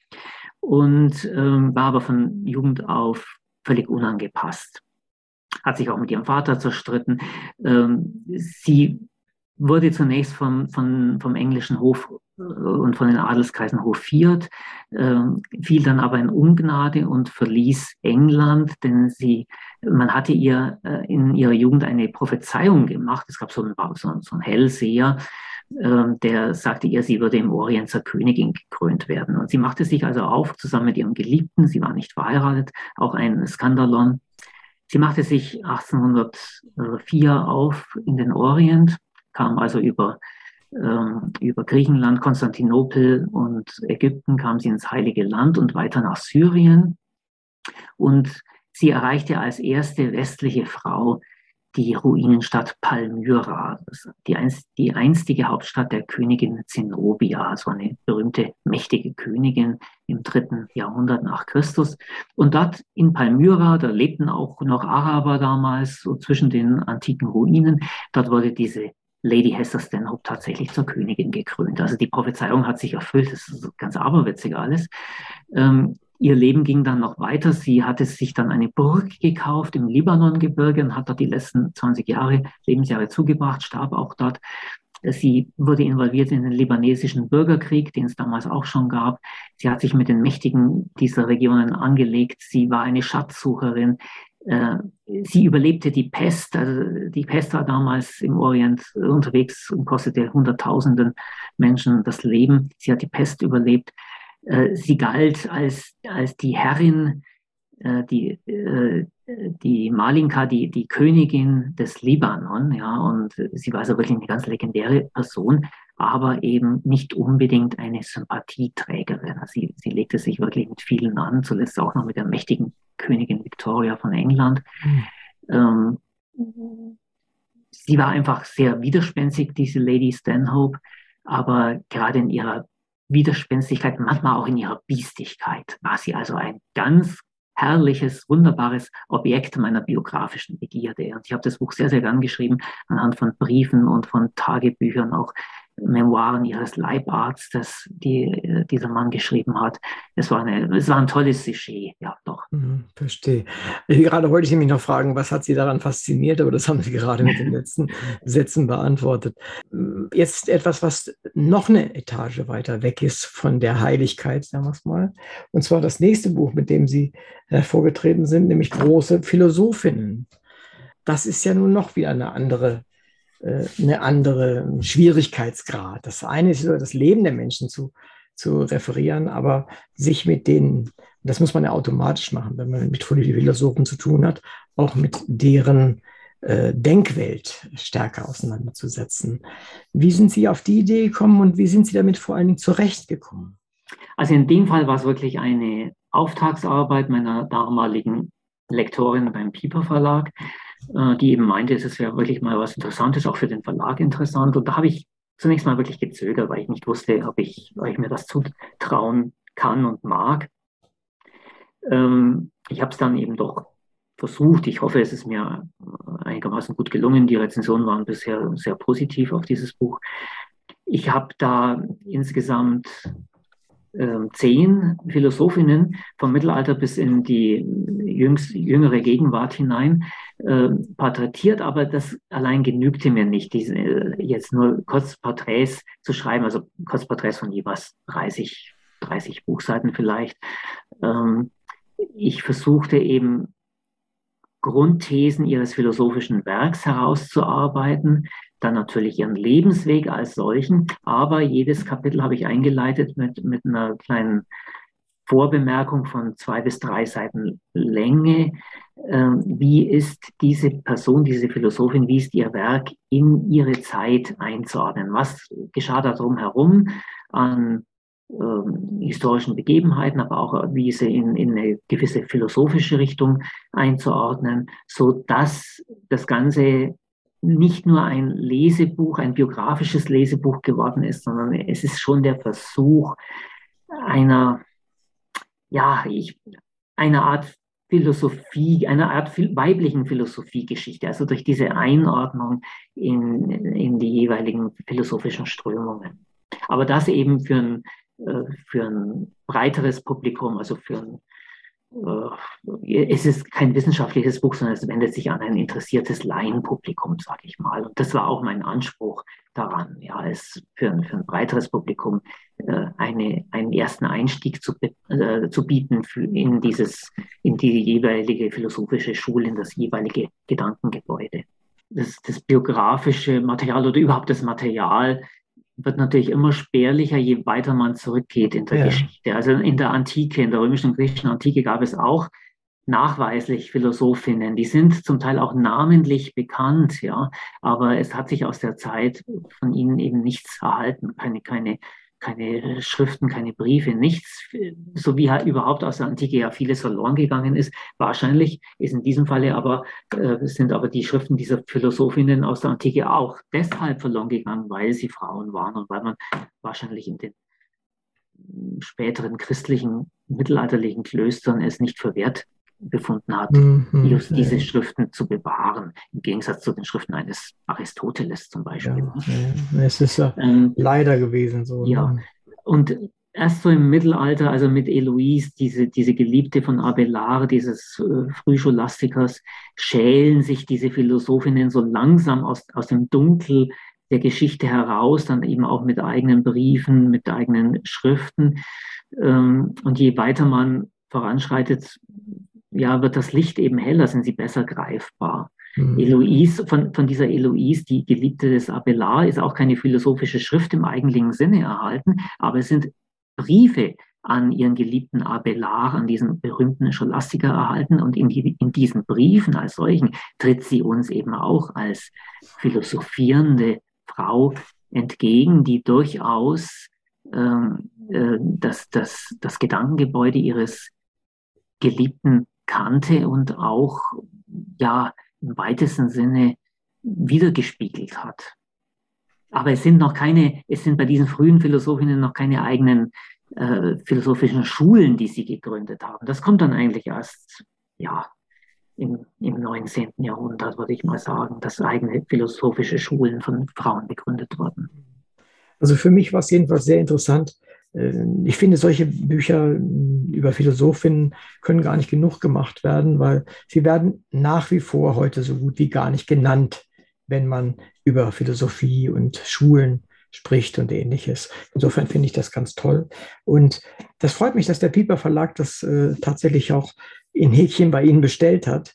und ähm, war aber von Jugend auf völlig unangepasst. Hat sich auch mit ihrem Vater zerstritten. Ähm, sie wurde zunächst vom, vom, vom englischen Hof und von den Adelskreisen hofiert, äh, fiel dann aber in Ungnade und verließ England, denn sie, man hatte ihr äh, in ihrer Jugend eine Prophezeiung gemacht. Es gab so einen, so, einen Hellseher, ähm, der sagte ihr, sie würde im Orient zur Königin gekrönt werden. Und sie machte sich also auf, zusammen mit ihrem Geliebten, sie war nicht verheiratet, auch ein Skandalon. Sie machte sich 1804 auf in den Orient, kam also über, ähm, über Griechenland, Konstantinopel und Ägypten, kam sie ins Heilige Land und weiter nach Syrien. Und sie erreichte als erste westliche Frau die Ruinenstadt Palmyra, die, einst, die einstige Hauptstadt der Königin Zenobia, so eine berühmte, mächtige Königin im dritten Jahrhundert nach Christus. Und dort in Palmyra, da lebten auch noch Araber damals, so zwischen den antiken Ruinen, dort wurde diese Lady Hester Stanhope tatsächlich zur Königin gekrönt. Also die Prophezeiung hat sich erfüllt, das ist ganz aberwitzig alles. Ähm, Ihr Leben ging dann noch weiter. Sie hatte sich dann eine Burg gekauft im Libanongebirge und hat dort die letzten 20 Jahre, Lebensjahre zugebracht, starb auch dort. Sie wurde involviert in den libanesischen Bürgerkrieg, den es damals auch schon gab. Sie hat sich mit den Mächtigen dieser Regionen angelegt. Sie war eine Schatzsucherin. Äh, sie überlebte die Pest. Also die Pest war damals im Orient unterwegs und kostete Hunderttausenden Menschen das Leben. Sie hat die Pest überlebt. Äh, sie galt als, als die Herrin, äh, die, die Malinka, die, die Königin des Libanon, ja, und sie war also wirklich eine ganz legendäre Person, aber eben nicht unbedingt eine Sympathieträgerin. Sie, sie legte sich wirklich mit vielen an, zuletzt auch noch mit der mächtigen Königin Victoria von England. Mhm. Sie war einfach sehr widerspenstig, diese Lady Stanhope, aber gerade in ihrer Widerspenstigkeit, manchmal auch in ihrer Biestigkeit war sie also ein ganz herrliches, wunderbares Objekt meiner biografischen Begierde. Und ich habe das Buch sehr, sehr gern geschrieben, anhand von Briefen und von Tagebüchern, auch Memoiren ihres Leibarztes, die äh, dieser Mann geschrieben hat. Es war, eine, es war ein tolles Sujet, ja, doch. Mhm, verstehe. Gerade wollte ich mich noch fragen, was hat Sie daran fasziniert, aber das haben Sie gerade mit den letzten Sätzen beantwortet. Jetzt etwas, was noch eine Etage weiter weg ist von der Heiligkeit, sagen wir es mal. Und zwar das nächste Buch, mit dem Sie hervorgetreten sind, nämlich Große Philosophinnen. Das ist ja nun noch wieder eine andere äh, eine andere Schwierigkeitsgrad. Das eine ist das Leben der Menschen zu, zu referieren, aber sich mit denen, das muss man ja automatisch machen, wenn man mit Philosophen zu tun hat, auch mit deren äh, Denkwelt stärker auseinanderzusetzen. Wie sind Sie auf die Idee gekommen und wie sind Sie damit vor allen Dingen zurechtgekommen? Also in dem Fall war es wirklich eine Auftragsarbeit meiner damaligen Lektorin beim Pieper Verlag. Äh, die eben meinte, es wäre wirklich mal was Interessantes, auch für den Verlag interessant. Und da habe ich zunächst mal wirklich gezögert, weil ich nicht wusste, ob ich, ob ich mir das zutrauen kann und mag. Ähm, ich habe es dann eben doch versucht. Ich hoffe, es ist mir einigermaßen gut gelungen. Die Rezensionen waren bisher sehr positiv auf dieses Buch. Ich habe da insgesamt äh, zehn Philosophinnen vom Mittelalter bis in die jüngst, jüngere Gegenwart hinein äh, porträtiert, aber das allein genügte mir nicht, diese, äh, jetzt nur Kurzporträts zu schreiben, also Kurzporträts von jeweils 30, 30 Buchseiten vielleicht. Ähm, ich versuchte eben Grundthesen ihres philosophischen Werks herauszuarbeiten, dann natürlich ihren Lebensweg als solchen, aber jedes Kapitel habe ich eingeleitet mit, mit einer kleinen Vorbemerkung von zwei bis drei Seiten Länge. Ähm, wie ist diese Person, diese Philosophin, wie ist ihr Werk in ihre Zeit einzuordnen? Was geschah da drumherum an ähm, historischen Begebenheiten, aber auch wie sie in, in eine gewisse philosophische Richtung einzuordnen, so dass das Ganze nicht nur ein Lesebuch, ein biografisches Lesebuch geworden ist, sondern es ist schon der Versuch einer, ja, ich, einer Art Philosophie, einer Art weiblichen Philosophiegeschichte, also durch diese Einordnung in, in die jeweiligen philosophischen Strömungen. Aber das eben für ein, äh, für ein breiteres Publikum, also für ein es ist kein wissenschaftliches Buch, sondern es wendet sich an ein interessiertes Laienpublikum, sage ich mal. Und das war auch mein Anspruch daran, ja, es für ein, für ein breiteres Publikum äh, eine, einen ersten Einstieg zu, äh, zu bieten für in dieses, in die jeweilige philosophische Schule, in das jeweilige Gedankengebäude. Das, das biografische Material oder überhaupt das Material wird natürlich immer spärlicher, je weiter man zurückgeht in der ja. Geschichte. Also in der Antike, in der römischen und griechischen Antike gab es auch nachweislich Philosophinnen, die sind zum Teil auch namentlich bekannt, ja, aber es hat sich aus der Zeit von ihnen eben nichts erhalten, keine, keine keine Schriften, keine Briefe, nichts, so wie halt überhaupt aus der Antike ja vieles verloren gegangen ist. Wahrscheinlich ist in diesem Falle aber, äh, sind aber die Schriften dieser Philosophinnen aus der Antike auch deshalb verloren gegangen, weil sie Frauen waren und weil man wahrscheinlich in den späteren christlichen, mittelalterlichen Klöstern es nicht verwehrt befunden hat, mhm, just diese Schriften zu bewahren, im Gegensatz zu den Schriften eines Aristoteles zum Beispiel. Ja, ja. Es ist ja ähm, leider gewesen so. Ja, ne? und erst so im Mittelalter, also mit Eloise, diese, diese Geliebte von Abelard, dieses äh, Frühscholastikers, schälen sich diese Philosophinnen so langsam aus, aus dem Dunkel der Geschichte heraus, dann eben auch mit eigenen Briefen, mit eigenen Schriften. Ähm, und je weiter man voranschreitet, ja, wird das Licht eben heller, sind sie besser greifbar. Mhm. Eloise, von, von dieser Eloise, die Geliebte des Abelard, ist auch keine philosophische Schrift im eigentlichen Sinne erhalten, aber es sind Briefe an ihren geliebten Abelard, an diesen berühmten Scholastiker erhalten. Und in, die, in diesen Briefen als solchen tritt sie uns eben auch als philosophierende Frau entgegen, die durchaus ähm, äh, das, das, das Gedankengebäude ihres Geliebten kannte und auch ja im weitesten Sinne wiedergespiegelt hat. Aber es sind noch keine, es sind bei diesen frühen Philosophinnen noch keine eigenen äh, philosophischen Schulen, die sie gegründet haben. Das kommt dann eigentlich erst, ja, im, im 19. Jahrhundert, würde ich mal sagen, dass eigene philosophische Schulen von Frauen gegründet wurden. Also für mich war es jedenfalls sehr interessant, ich finde, solche Bücher über Philosophinnen können gar nicht genug gemacht werden, weil sie werden nach wie vor heute so gut wie gar nicht genannt, wenn man über Philosophie und Schulen spricht und ähnliches. Insofern finde ich das ganz toll. Und das freut mich, dass der Pieper Verlag das äh, tatsächlich auch in Häkchen bei Ihnen bestellt hat.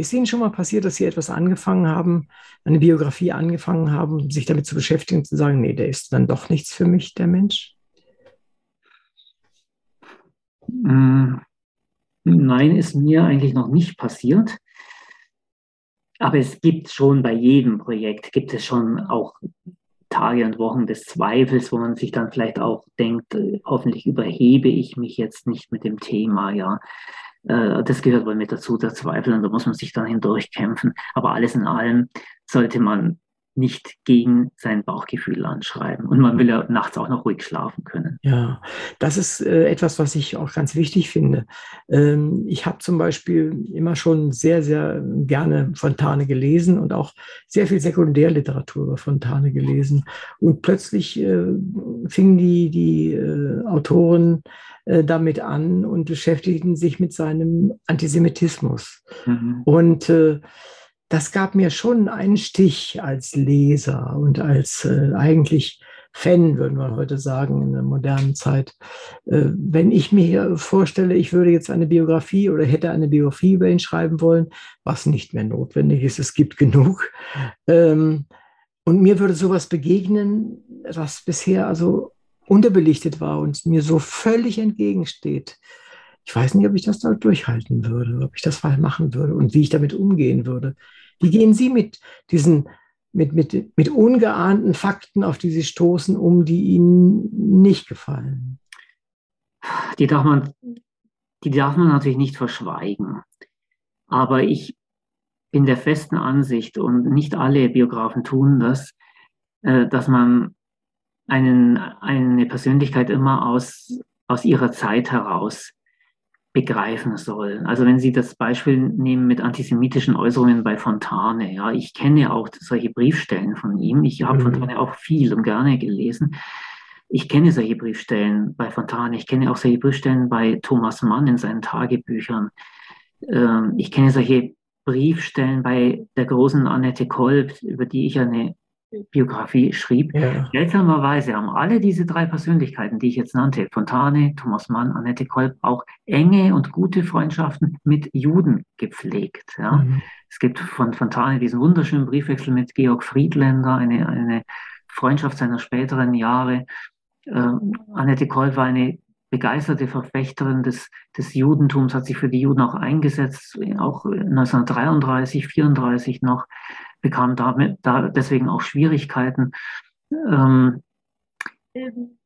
Ist Ihnen schon mal passiert, dass Sie etwas angefangen haben, eine Biografie angefangen haben, sich damit zu beschäftigen zu sagen, nee, der ist dann doch nichts für mich, der Mensch? Mm, nein, ist mir eigentlich noch nicht passiert. Aber es gibt schon bei jedem Projekt, gibt es schon auch Tage und Wochen des Zweifels, wo man sich dann vielleicht auch denkt, äh, hoffentlich überhebe ich mich jetzt nicht mit dem Thema, ja. Äh, das gehört wohl mit dazu, der Zweifel, und da muss man sich dann hindurchkämpfen. Aber alles in allem sollte man nicht gegen sein Bauchgefühl anschreiben. Und man will ja nachts auch noch ruhig schlafen können. Ja, das ist äh, etwas, was ich auch ganz wichtig finde. Ähm, ich habe zum Beispiel immer schon sehr, sehr gerne Fontane gelesen und auch sehr viel Sekundärliteratur über Fontane gelesen. Und plötzlich äh, fingen die, die äh, Autoren damit an und beschäftigten sich mit seinem Antisemitismus. Mhm. Und das gab mir schon einen Stich als Leser und als äh, eigentlich Fan, würden wir heute sagen, in der modernen Zeit. Äh, wenn ich mir vorstelle, ich würde jetzt eine Biografie oder hätte eine Biografie über ihn schreiben wollen, was nicht mehr notwendig ist, es gibt genug. Ähm, und mir würde sowas begegnen, was bisher also unterbelichtet war und mir so völlig entgegensteht. Ich weiß nicht, ob ich das da durchhalten würde, ob ich das mal machen würde und wie ich damit umgehen würde. Wie gehen Sie mit diesen, mit, mit, mit ungeahnten Fakten, auf die Sie stoßen, um, die Ihnen nicht gefallen? Die darf man, die darf man natürlich nicht verschweigen. Aber ich bin der festen Ansicht, und nicht alle Biografen tun das, äh, dass man einen, eine Persönlichkeit immer aus, aus ihrer Zeit heraus begreifen soll. Also wenn Sie das Beispiel nehmen mit antisemitischen Äußerungen bei Fontane, ja, ich kenne auch solche Briefstellen von ihm. Ich habe mhm. Fontane auch viel und gerne gelesen. Ich kenne solche Briefstellen bei Fontane. Ich kenne auch solche Briefstellen bei Thomas Mann in seinen Tagebüchern. Ähm, ich kenne solche Briefstellen bei der großen Annette Kolb, über die ich eine Biografie schrieb. Ja. Seltsamerweise haben alle diese drei Persönlichkeiten, die ich jetzt nannte, Fontane, Thomas Mann, Annette Kolb, auch enge und gute Freundschaften mit Juden gepflegt. Ja. Mhm. Es gibt von Fontane diesen wunderschönen Briefwechsel mit Georg Friedländer, eine, eine Freundschaft seiner späteren Jahre. Ähm, Annette Kolb war eine begeisterte Verfechterin des, des Judentums, hat sich für die Juden auch eingesetzt, auch 1933, 34 noch bekam damit, da deswegen auch Schwierigkeiten. ähm,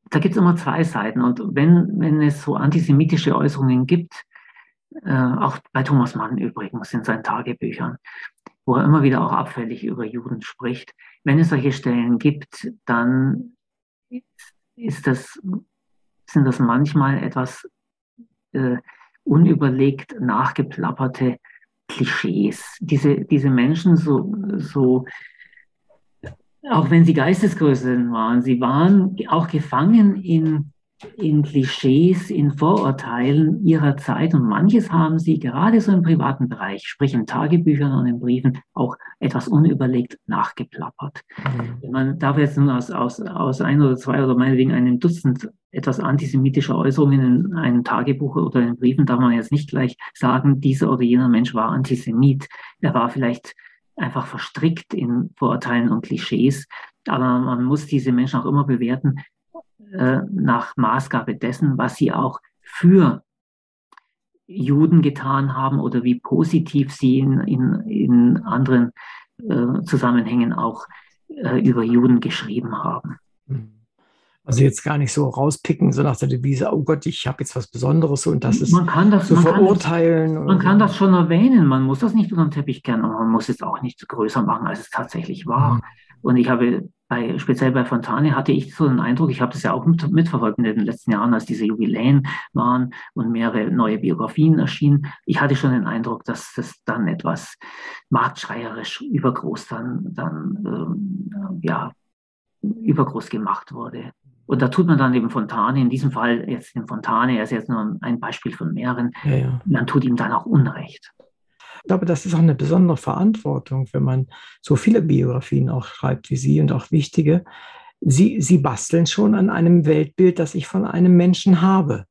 da gibt es immer zwei Seiten. Und wenn, wenn es so antisemitische Äußerungen gibt, äh, auch bei Thomas Mann übrigens in seinen Tagebüchern, wo er immer wieder auch abfällig über Juden spricht, wenn es solche Stellen gibt, dann ist das, sind das manchmal etwas äh, unüberlegt nachgeplapperte Klischees. Diese, diese Menschen, so, so, auch wenn sie Geistesgrößen waren, sie waren auch gefangen in in Klischees, in Vorurteilen ihrer Zeit und manches haben sie gerade so im privaten Bereich, sprich in Tagebüchern und in Briefen, auch etwas unüberlegt nachgeplappert. Mhm. Man darf jetzt nur aus, aus, aus ein oder zwei oder meinetwegen einem Dutzend etwas antisemitische Äußerungen in einem Tagebuch oder in Briefen, darf man jetzt nicht gleich sagen, dieser oder jener Mensch war Antisemit. Er war vielleicht einfach verstrickt in Vorurteilen und Klischees. Aber man muss diese Menschen auch immer bewerten, äh, nach Maßgabe dessen, was sie auch für Juden getan haben oder wie positiv sie in, in, in anderen äh, Zusammenhängen auch äh, über Juden geschrieben haben. Hm. Also jetzt gar nicht so rauspicken, so nach der Devise, oh Gott, ich habe jetzt was Besonderes und das ist man kann das, zu man verurteilen. Kann das, man kann das schon erwähnen, man muss das nicht unter den Teppich kehren und man muss es auch nicht größer machen, als es tatsächlich war. Mhm. Und ich habe bei, speziell bei Fontane hatte ich so den Eindruck, ich habe das ja auch mit, mitverfolgt in den letzten Jahren, als diese Jubiläen waren und mehrere neue Biografien erschienen. Ich hatte schon den Eindruck, dass das dann etwas marktschreierisch übergroß dann, dann ähm, ja, übergroß gemacht wurde. Und da tut man dann eben Fontane, in diesem Fall jetzt in Fontane, er ist jetzt nur ein Beispiel von mehreren, ja, ja. man tut ihm dann auch Unrecht. Ich glaube, das ist auch eine besondere Verantwortung, wenn man so viele Biografien auch schreibt wie Sie und auch wichtige. Sie, Sie basteln schon an einem Weltbild, das ich von einem Menschen habe.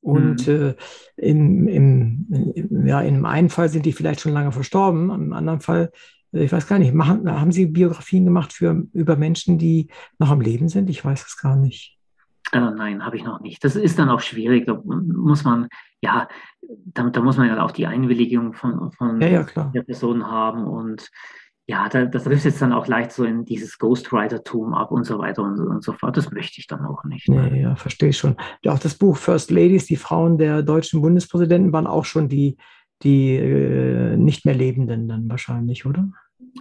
Und mhm. äh, im, im, ja, in einem Fall sind die vielleicht schon lange verstorben, im anderen Fall, ich weiß gar nicht, machen, haben Sie Biografien gemacht für, über Menschen, die noch am Leben sind? Ich weiß es gar nicht. Äh, nein, habe ich noch nicht. Das ist dann auch schwierig. Da muss man, ja, da, da muss man ja auch die Einwilligung von, von ja, ja, der Person haben und ja, da, das trifft jetzt dann auch leicht so in dieses Ghostwriter-Tum ab und so weiter und, und, so fort. Das möchte ich dann auch nicht. Nee, ja, verstehe ich schon. Ja, auch das Buch First Ladies, die Frauen der deutschen Bundespräsidenten, waren auch schon die, die äh, nicht mehr Lebenden dann wahrscheinlich, oder?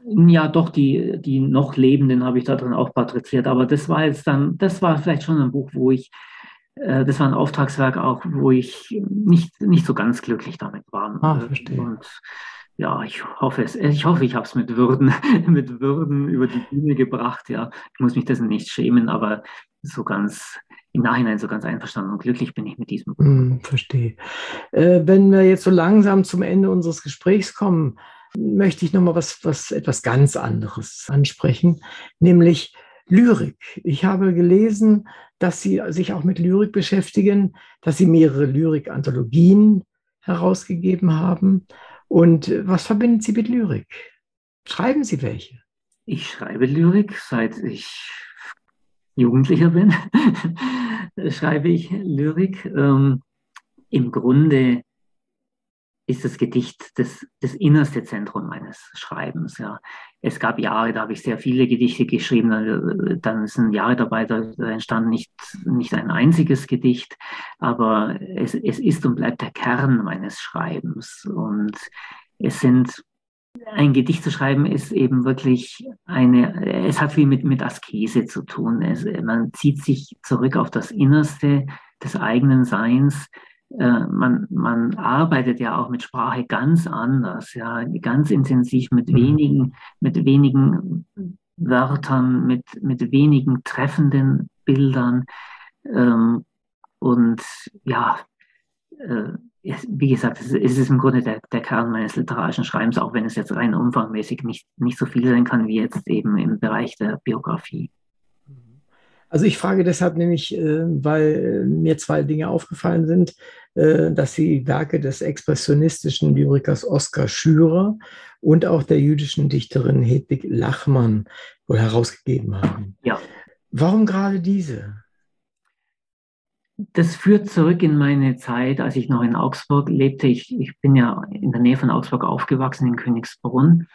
Ja, doch, die, die noch Lebenden habe ich da drin auch patriziert. Aber das war jetzt dann, das war vielleicht schon ein Buch, wo ich, äh, das war ein Auftragswerk auch, wo ich nicht, nicht so ganz glücklich damit war. Ah, verstehe. Und ja, ich hoffe es, ich hoffe, ich habe es mit Würden, mit Würden über die Bühne gebracht. Ja, ich muss mich dessen nicht schämen, aber so ganz im Nachhinein so ganz einverstanden und glücklich bin ich mit diesem Buch. Mm, verstehe. Äh, wenn wir jetzt so langsam zum Ende unseres Gesprächs kommen, möchte ich nochmal was, was etwas ganz anderes ansprechen, nämlich Lyrik. Ich habe gelesen, dass Sie sich auch mit Lyrik beschäftigen, dass Sie mehrere Lyrik-Anthologien herausgegeben haben. Und was verbinden Sie mit Lyrik? Schreiben Sie welche? Ich schreibe Lyrik, seit ich Jugendlicher bin, schreibe ich Lyrik. Ähm, Im Grunde ist das Gedicht das, das innerste Zentrum meines Schreibens. Ja. Es gab Jahre, da habe ich sehr viele Gedichte geschrieben, dann sind Jahre dabei, da, entstand nicht, nicht ein einziges Gedicht, aber es, es ist und bleibt der Kern meines Schreibens. Und es sind ein Gedicht zu schreiben ist eben wirklich eine, es hat viel mit, mit Askese zu tun. Es, man zieht sich zurück auf das Innerste des eigenen Seins man, man arbeitet ja auch mit Sprache ganz anders, ja, ganz intensiv mit mhm. wenigen, mit wenigen Wörtern, mit, mit wenigen treffenden Bildern. Ähm, und ja, äh, wie gesagt, es ist im Grunde der, der Kern meines literarischen Schreibens, auch wenn es jetzt rein umfangmäßig nicht, nicht so viel sein kann wie jetzt eben im Bereich der Biografie. Also ich frage deshalb nämlich, äh, weil mir zwei Dinge aufgefallen sind, äh, dass sie Werke des expressionistischen Lyrikers Oskar Schürer und auch der jüdischen Dichterin Hedwig Lachmann wohl herausgegeben haben. Ja. Warum gerade diese? Das führt zurück in meine Zeit, als ich noch in Augsburg lebte. Ich, ich bin ja in der Nähe von Augsburg aufgewachsen, in Königsbrunn.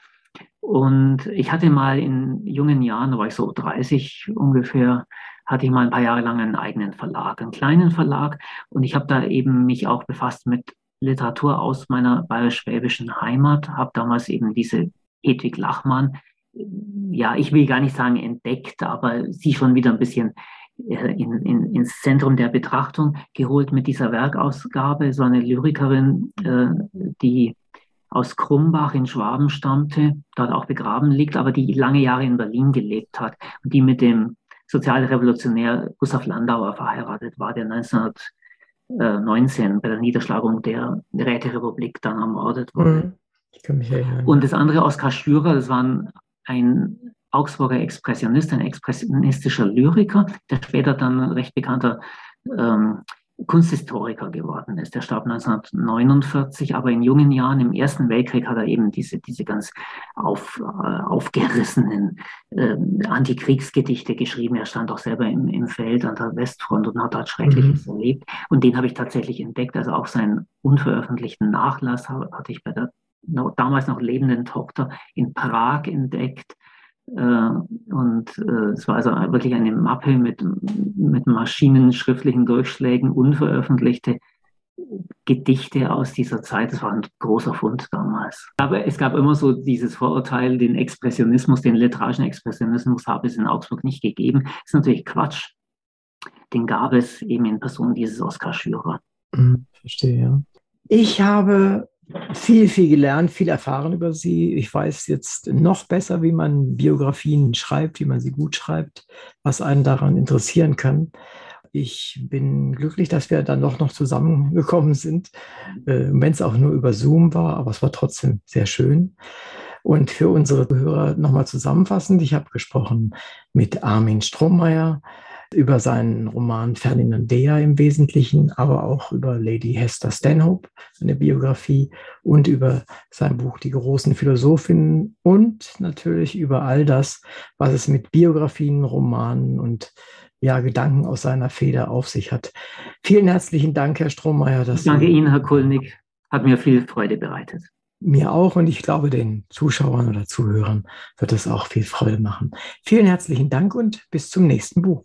Und ich hatte mal in jungen Jahren, da war ich so 30 ungefähr, hatte ich mal ein paar Jahre lang einen eigenen Verlag, einen kleinen Verlag. Und ich habe da eben mich auch befasst mit Literatur aus meiner bayerisch-schwäbischen Heimat, habe damals eben diese Hedwig Lachmann, ja, ich will gar nicht sagen entdeckt, aber sie schon wieder ein bisschen äh, in, in, ins Zentrum der Betrachtung geholt mit dieser Werkausgabe. So eine Lyrikerin, äh, die aus Krumbach in Schwaben stammte, dort auch begraben liegt, aber die lange Jahre in Berlin gelebt hat und die mit dem Sozialrevolutionär Gustav Landauer verheiratet war, der 1919 bei der Niederschlagung der Räterepublik dann ermordet wurde. Mhm. Und das andere, Oskar Schürer, das war ein Augsburger Expressionist, ein expressionistischer Lyriker, der später dann recht bekannter ähm, Kunsthistoriker geworden ist. Der starb 1949, aber in jungen Jahren im Ersten Weltkrieg hat er eben diese, diese ganz auf, äh, aufgerissenen äh, Antikriegsgedichte geschrieben. Er stand auch selber im, im Feld an der Westfront und hat dort Schreckliches mhm. erlebt. Und den habe ich tatsächlich entdeckt. Also auch seinen unveröffentlichten Nachlass hatte ich bei der damals noch lebenden Tochter in Prag entdeckt. Äh, und äh, es war also wirklich eine Mappe mit, mit maschinenschriftlichen Durchschlägen, unveröffentlichte Gedichte aus dieser Zeit. Das war ein großer Fund damals. Aber es gab immer so dieses Vorurteil, den Expressionismus, den literarischen Expressionismus habe es in Augsburg nicht gegeben. Das ist natürlich Quatsch. Den gab es eben in Person dieses Oskar Schürer. Hm, verstehe, ja. Ich habe viel, viel gelernt, viel erfahren über sie. Ich weiß jetzt noch besser, wie man Biografien schreibt, wie man sie gut schreibt, was einen daran interessieren kann. Ich bin glücklich, dass wir dann doch noch zusammengekommen sind, äh, wenn es auch nur über Zoom war, aber es war trotzdem sehr schön. Und für unsere Hörer nochmal zusammenfassend, ich habe gesprochen mit Armin Strohmeier, über seinen Roman Ferdinandea im Wesentlichen, aber auch über Lady Hester Stanhope, eine Biografie, und über sein Buch Die großen Philosophinnen und natürlich über all das, was es mit Biografien, Romanen und ja, Gedanken aus seiner Feder auf sich hat. Vielen herzlichen Dank, Herr Strohmeier. Danke Sie Ihnen, Herr Kulnig. Hat mir viel Freude bereitet. Mir auch und ich glaube, den Zuschauern oder Zuhörern wird es auch viel Freude machen. Vielen herzlichen Dank und bis zum nächsten Buch.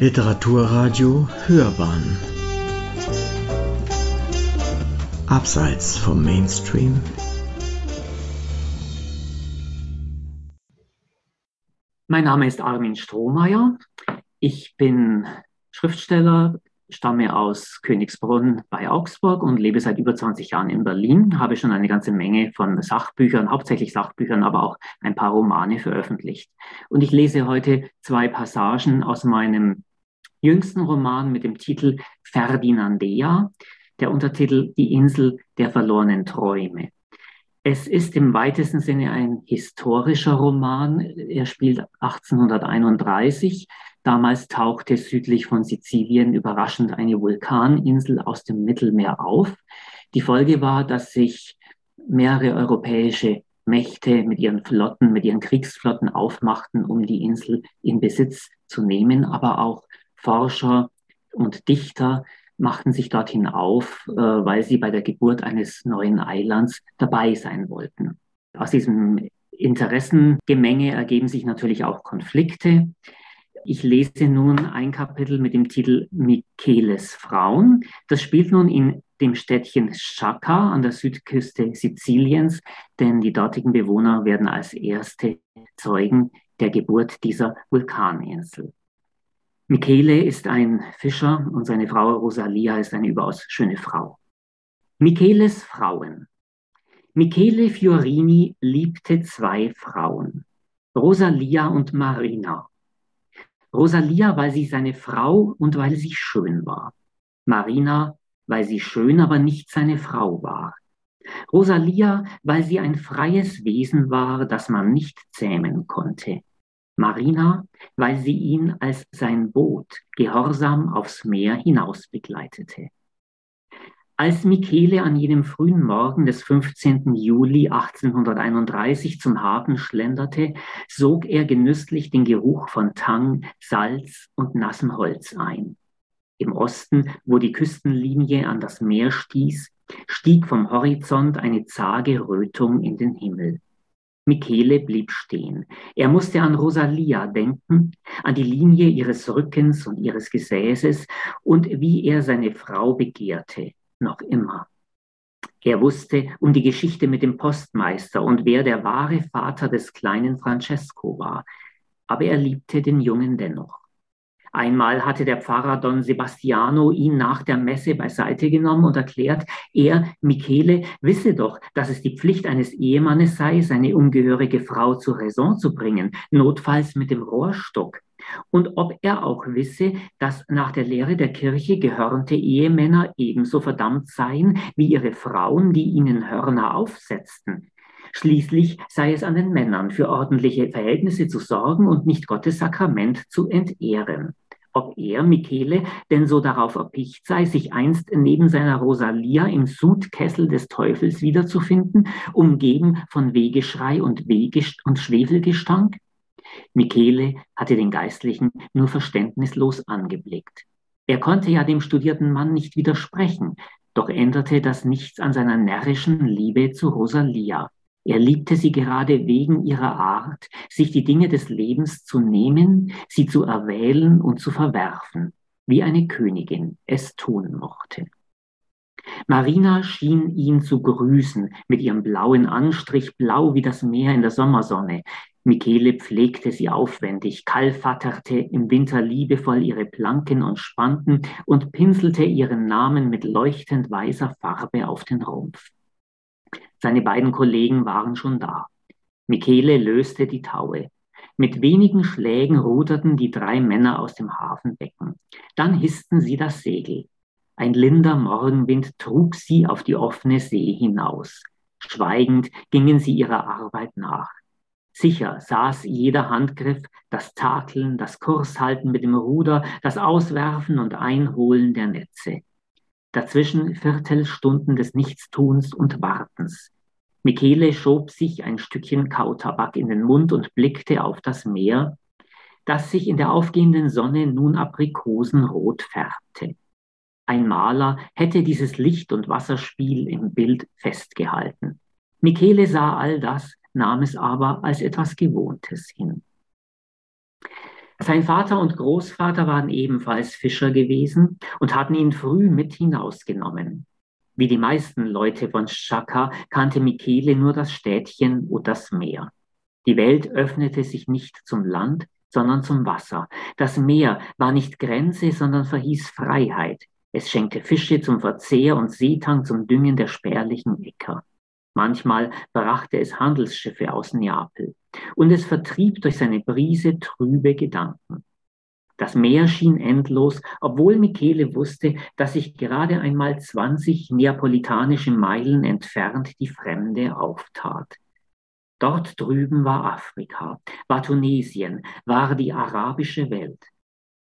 Literaturradio Hörbahn Abseits vom Mainstream Mein Name ist Armin Strohmeier. Ich bin Schriftsteller, stamme aus Königsbrunn bei Augsburg und lebe seit über 20 Jahren in Berlin. Habe schon eine ganze Menge von Sachbüchern, hauptsächlich Sachbüchern, aber auch ein paar Romane veröffentlicht. Und ich lese heute zwei Passagen aus meinem jüngsten Roman mit dem Titel Ferdinandea, der Untertitel Die Insel der verlorenen Träume. Es ist im weitesten Sinne ein historischer Roman. Er spielt 1831. Damals tauchte südlich von Sizilien überraschend eine Vulkaninsel aus dem Mittelmeer auf. Die Folge war, dass sich mehrere europäische Mächte mit ihren Flotten, mit ihren Kriegsflotten aufmachten, um die Insel in Besitz zu nehmen, aber auch Forscher und Dichter machten sich dorthin auf, äh, weil sie bei der Geburt eines neuen Eilands dabei sein wollten. Aus diesem Interessengemenge ergeben sich natürlich auch Konflikte. Ich lese nun ein Kapitel mit dem Titel Micheles Frauen. Das spielt nun in dem Städtchen Chaka an der Südküste Siziliens, denn die dortigen Bewohner werden als erste Zeugen der Geburt dieser Vulkaninsel. Michele ist ein Fischer und seine Frau Rosalia ist eine überaus schöne Frau. Micheles Frauen. Michele Fiorini liebte zwei Frauen, Rosalia und Marina. Rosalia, weil sie seine Frau und weil sie schön war. Marina, weil sie schön, aber nicht seine Frau war. Rosalia, weil sie ein freies Wesen war, das man nicht zähmen konnte. Marina, weil sie ihn als sein Boot gehorsam aufs Meer hinaus begleitete. Als Michele an jenem frühen Morgen des 15. Juli 1831 zum Hafen schlenderte, sog er genüsslich den Geruch von Tang, Salz und nassem Holz ein. Im Osten, wo die Küstenlinie an das Meer stieß, stieg vom Horizont eine zage Rötung in den Himmel. Michele blieb stehen. Er musste an Rosalia denken, an die Linie ihres Rückens und ihres Gesäßes und wie er seine Frau begehrte, noch immer. Er wusste um die Geschichte mit dem Postmeister und wer der wahre Vater des kleinen Francesco war, aber er liebte den Jungen dennoch. Einmal hatte der Pfarrer Don Sebastiano ihn nach der Messe beiseite genommen und erklärt, er, Michele, wisse doch, dass es die Pflicht eines Ehemannes sei, seine ungehörige Frau zur Raison zu bringen, notfalls mit dem Rohrstock. Und ob er auch wisse, dass nach der Lehre der Kirche gehörnte Ehemänner ebenso verdammt seien wie ihre Frauen, die ihnen Hörner aufsetzten. Schließlich sei es an den Männern, für ordentliche Verhältnisse zu sorgen und nicht Gottes Sakrament zu entehren ob er, Michele, denn so darauf erpicht sei, sich einst neben seiner Rosalia im Sudkessel des Teufels wiederzufinden, umgeben von Wegeschrei und, Wegest und Schwefelgestank? Michele hatte den Geistlichen nur verständnislos angeblickt. Er konnte ja dem studierten Mann nicht widersprechen, doch änderte das nichts an seiner närrischen Liebe zu Rosalia. Er liebte sie gerade wegen ihrer Art, sich die Dinge des Lebens zu nehmen, sie zu erwählen und zu verwerfen, wie eine Königin es tun mochte. Marina schien ihn zu grüßen mit ihrem blauen Anstrich, blau wie das Meer in der Sommersonne. Michele pflegte sie aufwendig, kalfatterte im Winter liebevoll ihre Planken und Spanten und pinselte ihren Namen mit leuchtend weißer Farbe auf den Rumpf. Seine beiden Kollegen waren schon da. Michele löste die Taue. Mit wenigen Schlägen ruderten die drei Männer aus dem Hafenbecken. Dann hissten sie das Segel. Ein linder Morgenwind trug sie auf die offene See hinaus. Schweigend gingen sie ihrer Arbeit nach. Sicher saß jeder Handgriff, das Takeln, das Kurshalten mit dem Ruder, das Auswerfen und Einholen der Netze. Dazwischen Viertelstunden des Nichtstuns und Wartens. Michele schob sich ein Stückchen Kautabak in den Mund und blickte auf das Meer, das sich in der aufgehenden Sonne nun aprikosenrot färbte. Ein Maler hätte dieses Licht- und Wasserspiel im Bild festgehalten. Michele sah all das, nahm es aber als etwas Gewohntes hin. Sein Vater und Großvater waren ebenfalls Fischer gewesen und hatten ihn früh mit hinausgenommen. Wie die meisten Leute von Chaka kannte Michele nur das Städtchen und das Meer. Die Welt öffnete sich nicht zum Land, sondern zum Wasser. Das Meer war nicht Grenze, sondern verhieß Freiheit. Es schenkte Fische zum Verzehr und Seetang zum Düngen der spärlichen Äcker. Manchmal brachte es Handelsschiffe aus Neapel und es vertrieb durch seine Brise trübe Gedanken. Das Meer schien endlos, obwohl Michele wusste, dass sich gerade einmal 20 neapolitanische Meilen entfernt die Fremde auftat. Dort drüben war Afrika, war Tunesien, war die arabische Welt.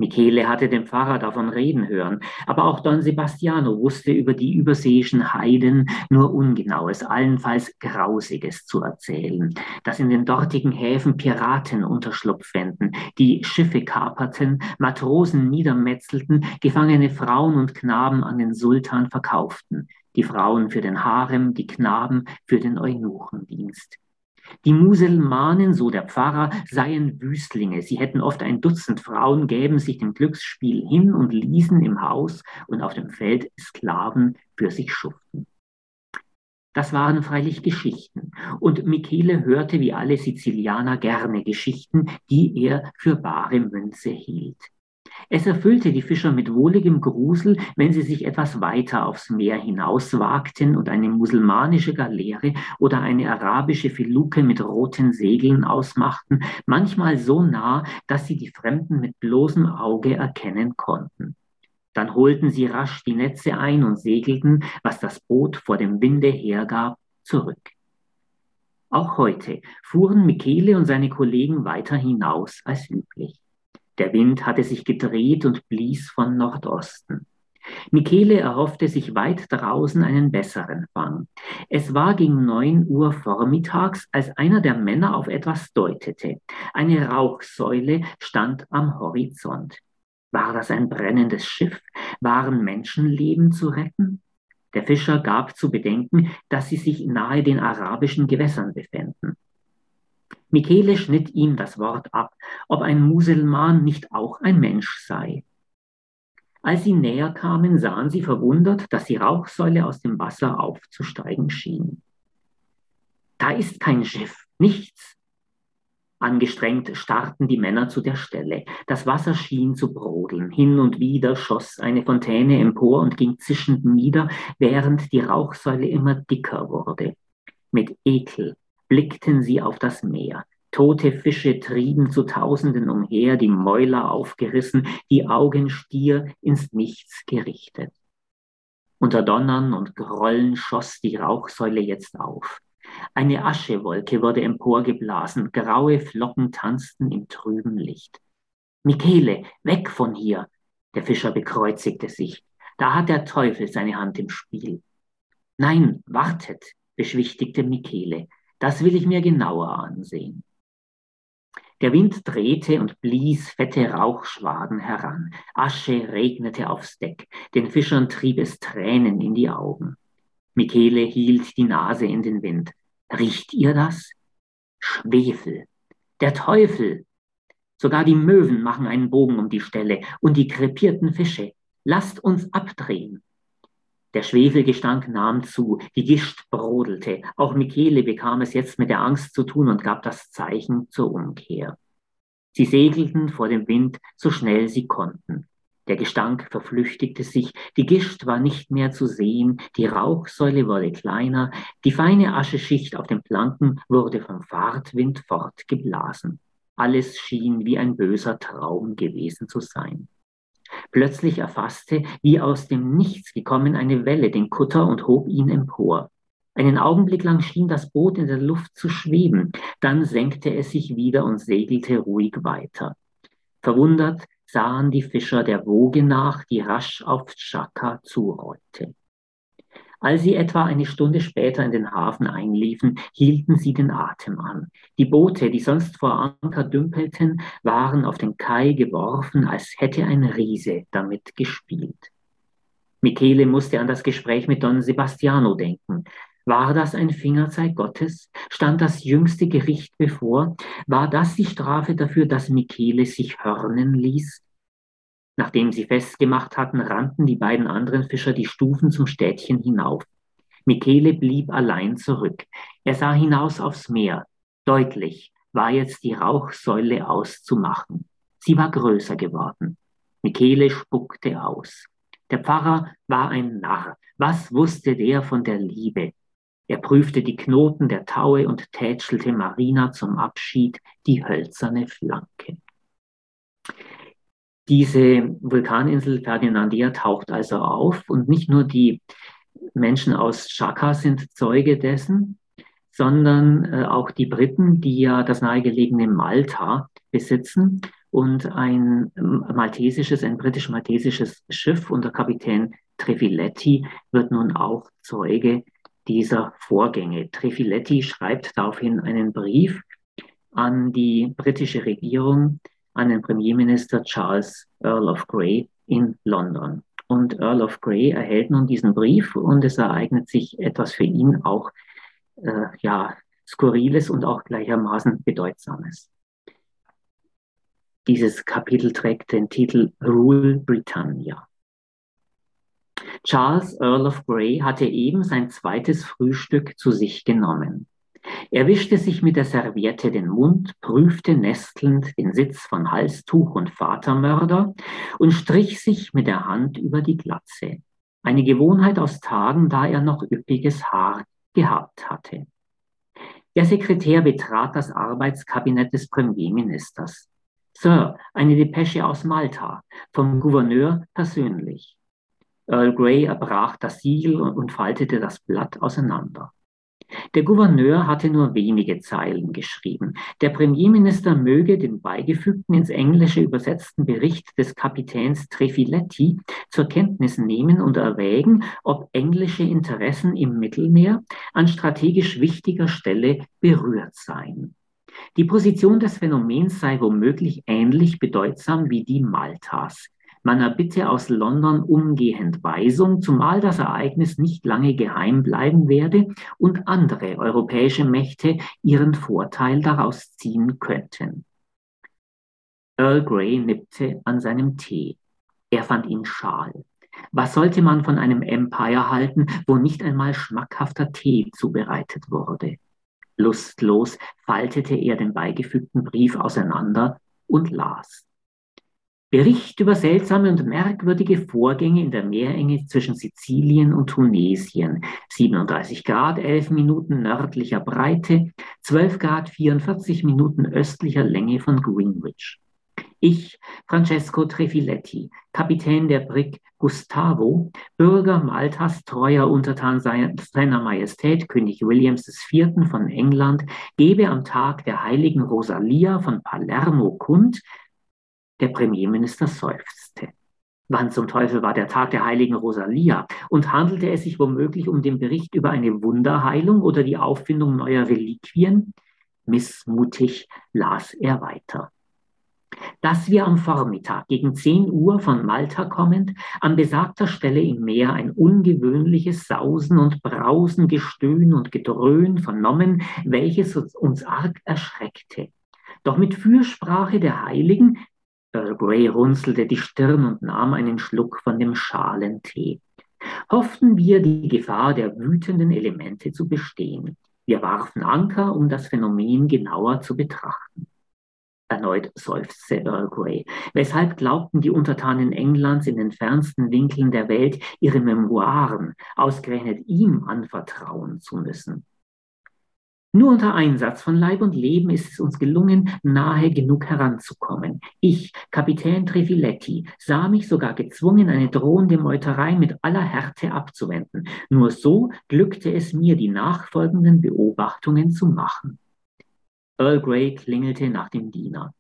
Michele hatte den Pfarrer davon reden hören, aber auch Don Sebastiano wusste über die überseeischen Heiden nur Ungenaues, allenfalls Grausiges zu erzählen, dass in den dortigen Häfen Piraten Unterschlupf fänden, die Schiffe kaperten, Matrosen niedermetzelten, gefangene Frauen und Knaben an den Sultan verkauften, die Frauen für den Harem, die Knaben für den Eunuchendienst. Die Muselmanen, so der Pfarrer, seien Wüstlinge. Sie hätten oft ein Dutzend Frauen, gäben sich dem Glücksspiel hin und ließen im Haus und auf dem Feld Sklaven für sich schuften. Das waren freilich Geschichten. Und Michele hörte wie alle Sizilianer gerne Geschichten, die er für bare Münze hielt. Es erfüllte die Fischer mit wohligem Grusel, wenn sie sich etwas weiter aufs Meer hinauswagten und eine musulmanische Galeere oder eine arabische Filuke mit roten Segeln ausmachten, manchmal so nah, dass sie die Fremden mit bloßem Auge erkennen konnten. Dann holten sie rasch die Netze ein und segelten, was das Boot vor dem Winde hergab, zurück. Auch heute fuhren Michele und seine Kollegen weiter hinaus als üblich. Der Wind hatte sich gedreht und blies von Nordosten. Michele erhoffte sich weit draußen einen besseren Fang. Es war gegen neun Uhr vormittags, als einer der Männer auf etwas deutete. Eine Rauchsäule stand am Horizont. War das ein brennendes Schiff? Waren Menschenleben zu retten? Der Fischer gab zu bedenken, dass sie sich nahe den arabischen Gewässern befänden. Michele schnitt ihm das Wort ab, ob ein Muselmann nicht auch ein Mensch sei. Als sie näher kamen, sahen sie verwundert, dass die Rauchsäule aus dem Wasser aufzusteigen schien. Da ist kein Schiff, nichts. Angestrengt starrten die Männer zu der Stelle. Das Wasser schien zu brodeln. Hin und wieder schoss eine Fontäne empor und ging zischend nieder, während die Rauchsäule immer dicker wurde. Mit Ekel blickten sie auf das Meer. Tote Fische trieben zu Tausenden umher, die Mäuler aufgerissen, die Augen stier ins Nichts gerichtet. Unter Donnern und Grollen schoss die Rauchsäule jetzt auf. Eine Aschewolke wurde emporgeblasen, graue Flocken tanzten im trüben Licht. Michele, weg von hier! Der Fischer bekreuzigte sich. Da hat der Teufel seine Hand im Spiel. Nein, wartet, beschwichtigte Michele. Das will ich mir genauer ansehen. Der Wind drehte und blies fette Rauchschwaden heran. Asche regnete aufs Deck. Den Fischern trieb es Tränen in die Augen. Michele hielt die Nase in den Wind. Riecht ihr das? Schwefel. Der Teufel. Sogar die Möwen machen einen Bogen um die Stelle und die krepierten Fische. Lasst uns abdrehen. Der Schwefelgestank nahm zu, die Gischt brodelte. Auch Michele bekam es jetzt mit der Angst zu tun und gab das Zeichen zur Umkehr. Sie segelten vor dem Wind so schnell sie konnten. Der Gestank verflüchtigte sich, die Gischt war nicht mehr zu sehen, die Rauchsäule wurde kleiner, die feine Ascheschicht auf den Planken wurde vom Fahrtwind fortgeblasen. Alles schien wie ein böser Traum gewesen zu sein. Plötzlich erfasste, wie aus dem Nichts gekommen, eine Welle den Kutter und hob ihn empor. Einen Augenblick lang schien das Boot in der Luft zu schweben, dann senkte es sich wieder und segelte ruhig weiter. Verwundert sahen die Fischer der Woge nach, die rasch auf Chaka zurollte. Als sie etwa eine Stunde später in den Hafen einliefen, hielten sie den Atem an. Die Boote, die sonst vor Anker dümpelten, waren auf den Kai geworfen, als hätte ein Riese damit gespielt. Michele musste an das Gespräch mit Don Sebastiano denken. War das ein Fingerzeig Gottes? Stand das jüngste Gericht bevor? War das die Strafe dafür, dass Michele sich hörnen ließ? Nachdem sie festgemacht hatten, rannten die beiden anderen Fischer die Stufen zum Städtchen hinauf. Michele blieb allein zurück. Er sah hinaus aufs Meer. Deutlich war jetzt die Rauchsäule auszumachen. Sie war größer geworden. Michele spuckte aus. Der Pfarrer war ein Narr. Was wusste der von der Liebe? Er prüfte die Knoten der Taue und tätschelte Marina zum Abschied die hölzerne Flanke. Diese Vulkaninsel Ferdinandia taucht also auf und nicht nur die Menschen aus Chaka sind Zeuge dessen, sondern äh, auch die Briten, die ja das nahegelegene Malta besitzen und ein maltesisches, ein britisch-maltesisches Schiff unter Kapitän Trefiletti wird nun auch Zeuge dieser Vorgänge. Trefiletti schreibt daraufhin einen Brief an die britische Regierung, an den Premierminister Charles Earl of Grey in London. Und Earl of Grey erhält nun diesen Brief und es ereignet sich etwas für ihn auch äh, ja, Skurriles und auch gleichermaßen Bedeutsames. Dieses Kapitel trägt den Titel Rule Britannia. Charles Earl of Grey hatte eben sein zweites Frühstück zu sich genommen. Er wischte sich mit der Serviette den Mund, prüfte nestelnd den Sitz von Halstuch und Vatermörder und strich sich mit der Hand über die Glatze. Eine Gewohnheit aus Tagen, da er noch üppiges Haar gehabt hatte. Der Sekretär betrat das Arbeitskabinett des Premierministers. Sir, eine Depesche aus Malta, vom Gouverneur persönlich. Earl Grey erbrach das Siegel und faltete das Blatt auseinander. Der Gouverneur hatte nur wenige Zeilen geschrieben. Der Premierminister möge den beigefügten ins Englische übersetzten Bericht des Kapitäns Trefiletti zur Kenntnis nehmen und erwägen, ob englische Interessen im Mittelmeer an strategisch wichtiger Stelle berührt seien. Die Position des Phänomens sei womöglich ähnlich bedeutsam wie die Maltas. Man erbitte aus London umgehend Weisung, zumal das Ereignis nicht lange geheim bleiben werde und andere europäische Mächte ihren Vorteil daraus ziehen könnten. Earl Grey nippte an seinem Tee. Er fand ihn schal. Was sollte man von einem Empire halten, wo nicht einmal schmackhafter Tee zubereitet wurde? Lustlos faltete er den beigefügten Brief auseinander und las. Bericht über seltsame und merkwürdige Vorgänge in der Meerenge zwischen Sizilien und Tunesien. 37 Grad 11 Minuten nördlicher Breite, 12 Grad 44 Minuten östlicher Länge von Greenwich. Ich, Francesco Trefiletti, Kapitän der Brig Gustavo, Bürger Maltas, treuer Untertan seiner Majestät König Williams IV. von England, gebe am Tag der heiligen Rosalia von Palermo kund, der Premierminister seufzte. Wann zum Teufel war der Tag der heiligen Rosalia? Und handelte es sich womöglich um den Bericht über eine Wunderheilung oder die Auffindung neuer Reliquien? Missmutig las er weiter. Dass wir am Vormittag gegen 10 Uhr von Malta kommend an besagter Stelle im Meer ein ungewöhnliches Sausen und Brausen, Gestöhn und Gedröhn vernommen, welches uns arg erschreckte. Doch mit Fürsprache der Heiligen Grey runzelte die Stirn und nahm einen Schluck von dem schalen Tee. Hofften wir, die Gefahr der wütenden Elemente zu bestehen. Wir warfen Anker, um das Phänomen genauer zu betrachten. Erneut seufzte Earl Grey. Weshalb glaubten die Untertanen Englands in den fernsten Winkeln der Welt ihre Memoiren ausgerechnet ihm anvertrauen zu müssen? Nur unter Einsatz von Leib und Leben ist es uns gelungen, nahe genug heranzukommen. Ich, Kapitän Trefiletti, sah mich sogar gezwungen, eine drohende Meuterei mit aller Härte abzuwenden. Nur so glückte es mir, die nachfolgenden Beobachtungen zu machen. Earl Grey klingelte nach dem Diener.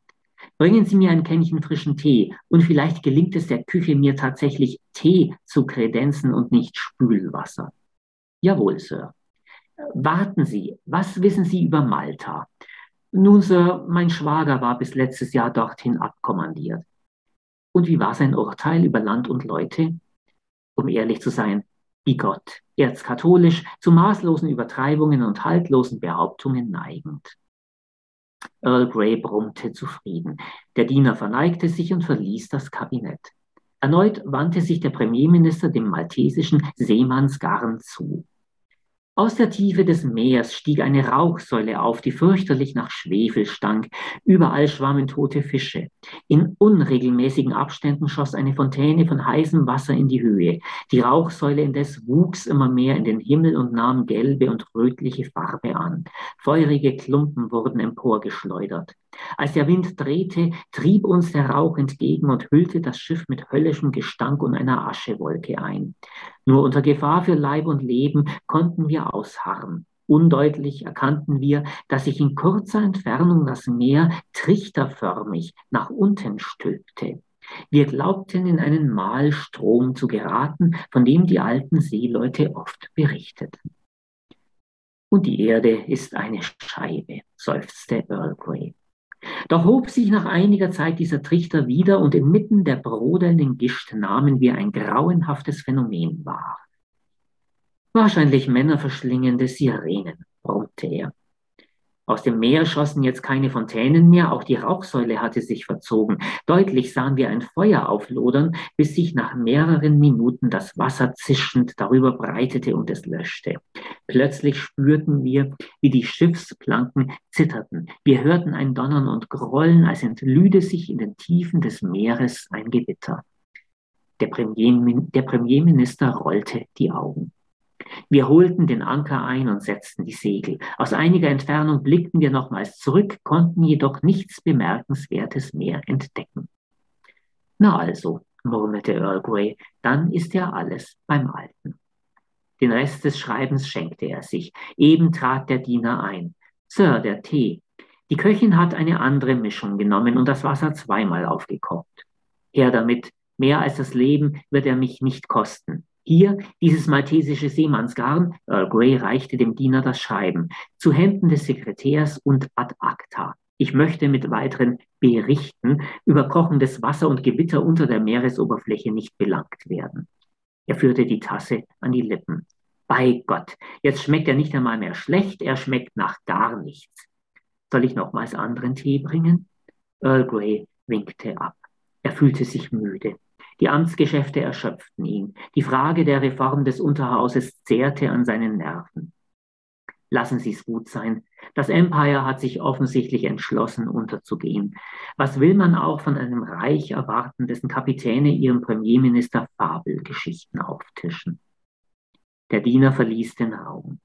Bringen Sie mir ein Kännchen frischen Tee und vielleicht gelingt es der Küche, mir tatsächlich Tee zu kredenzen und nicht Spülwasser. Jawohl, Sir. Warten Sie, was wissen Sie über Malta? Nun, Sir, mein Schwager war bis letztes Jahr dorthin abkommandiert. Und wie war sein Urteil über Land und Leute? Um ehrlich zu sein, wie Gott, erzkatholisch, zu maßlosen Übertreibungen und haltlosen Behauptungen neigend. Earl Grey brummte zufrieden. Der Diener verneigte sich und verließ das Kabinett. Erneut wandte sich der Premierminister dem maltesischen Seemannsgarn zu. Aus der Tiefe des Meers stieg eine Rauchsäule auf, die fürchterlich nach Schwefel stank. Überall schwammen tote Fische. In unregelmäßigen Abständen schoss eine Fontäne von heißem Wasser in die Höhe. Die Rauchsäule indes wuchs immer mehr in den Himmel und nahm gelbe und rötliche Farbe an. Feurige Klumpen wurden emporgeschleudert. Als der Wind drehte, trieb uns der Rauch entgegen und hüllte das Schiff mit höllischem Gestank und einer Aschewolke ein. Nur unter Gefahr für Leib und Leben konnten wir ausharren. Undeutlich erkannten wir, dass sich in kurzer Entfernung das Meer trichterförmig nach unten stülpte. Wir glaubten, in einen Mahlstrom zu geraten, von dem die alten Seeleute oft berichteten. Und die Erde ist eine Scheibe, seufzte Earl Grey. Doch hob sich nach einiger Zeit dieser Trichter wieder und inmitten der brodelnden Gischt nahmen wir ein grauenhaftes Phänomen wahr. Wahrscheinlich männerverschlingende Sirenen, brummte er. Aus dem Meer schossen jetzt keine Fontänen mehr, auch die Rauchsäule hatte sich verzogen. Deutlich sahen wir ein Feuer auflodern, bis sich nach mehreren Minuten das Wasser zischend darüber breitete und es löschte. Plötzlich spürten wir, wie die Schiffsplanken zitterten. Wir hörten ein Donnern und Grollen, als entlüde sich in den Tiefen des Meeres ein Gewitter. Der, Premier, der Premierminister rollte die Augen. Wir holten den Anker ein und setzten die Segel. Aus einiger Entfernung blickten wir nochmals zurück, konnten jedoch nichts Bemerkenswertes mehr entdecken. Na also, murmelte Earl Grey, dann ist ja alles beim Alten. Den Rest des Schreibens schenkte er sich. Eben trat der Diener ein. Sir, der Tee. Die Köchin hat eine andere Mischung genommen und das Wasser zweimal aufgekocht. Her damit, mehr als das Leben wird er mich nicht kosten. Hier dieses maltesische Seemannsgarn, Earl Grey reichte dem Diener das Schreiben, zu Händen des Sekretärs und ad acta. Ich möchte mit weiteren Berichten über kochendes Wasser und Gewitter unter der Meeresoberfläche nicht belangt werden. Er führte die Tasse an die Lippen. Bei Gott, jetzt schmeckt er nicht einmal mehr schlecht, er schmeckt nach gar nichts. Soll ich nochmals anderen Tee bringen? Earl Grey winkte ab. Er fühlte sich müde. Die Amtsgeschäfte erschöpften ihn. Die Frage der Reform des Unterhauses zehrte an seinen Nerven. Lassen Sie es gut sein. Das Empire hat sich offensichtlich entschlossen, unterzugehen. Was will man auch von einem Reich erwarten, dessen Kapitäne ihrem Premierminister Fabelgeschichten auftischen? Der Diener verließ den Raum.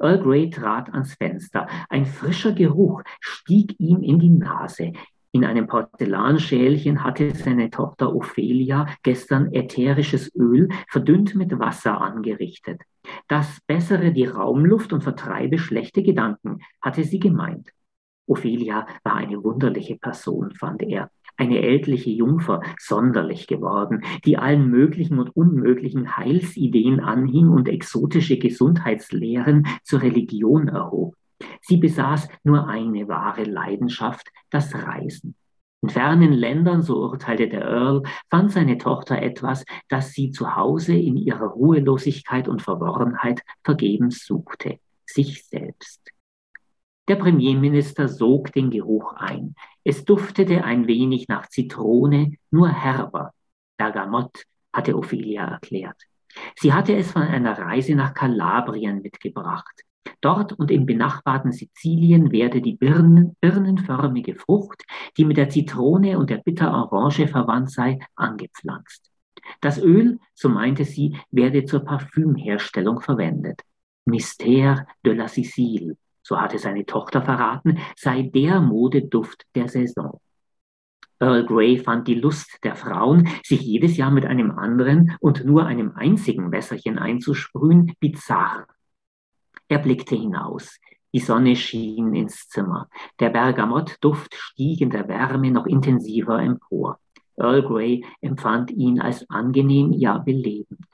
Earl Grey trat ans Fenster. Ein frischer Geruch stieg ihm in die Nase. In einem Porzellanschälchen hatte seine Tochter Ophelia gestern ätherisches Öl verdünnt mit Wasser angerichtet. Das bessere die Raumluft und vertreibe schlechte Gedanken, hatte sie gemeint. Ophelia war eine wunderliche Person, fand er. Eine ältliche Jungfer, sonderlich geworden, die allen möglichen und unmöglichen Heilsideen anhing und exotische Gesundheitslehren zur Religion erhob. Sie besaß nur eine wahre Leidenschaft, das Reisen. In fernen Ländern, so urteilte der Earl, fand seine Tochter etwas, das sie zu Hause in ihrer Ruhelosigkeit und Verworrenheit vergebens suchte, sich selbst. Der Premierminister sog den Geruch ein. Es duftete ein wenig nach Zitrone, nur herber. Bergamott, hatte Ophelia erklärt. Sie hatte es von einer Reise nach Kalabrien mitgebracht. Dort und im benachbarten Sizilien werde die Birnen, birnenförmige Frucht, die mit der Zitrone und der Bitterorange verwandt sei, angepflanzt. Das Öl, so meinte sie, werde zur Parfümherstellung verwendet. Mystère de la Sicile, so hatte seine Tochter verraten, sei der Modeduft der Saison. Earl Grey fand die Lust der Frauen, sich jedes Jahr mit einem anderen und nur einem einzigen Wässerchen einzusprühen, bizarr. Er blickte hinaus. Die Sonne schien ins Zimmer. Der Bergamottduft stieg in der Wärme noch intensiver empor. Earl Grey empfand ihn als angenehm, ja belebend.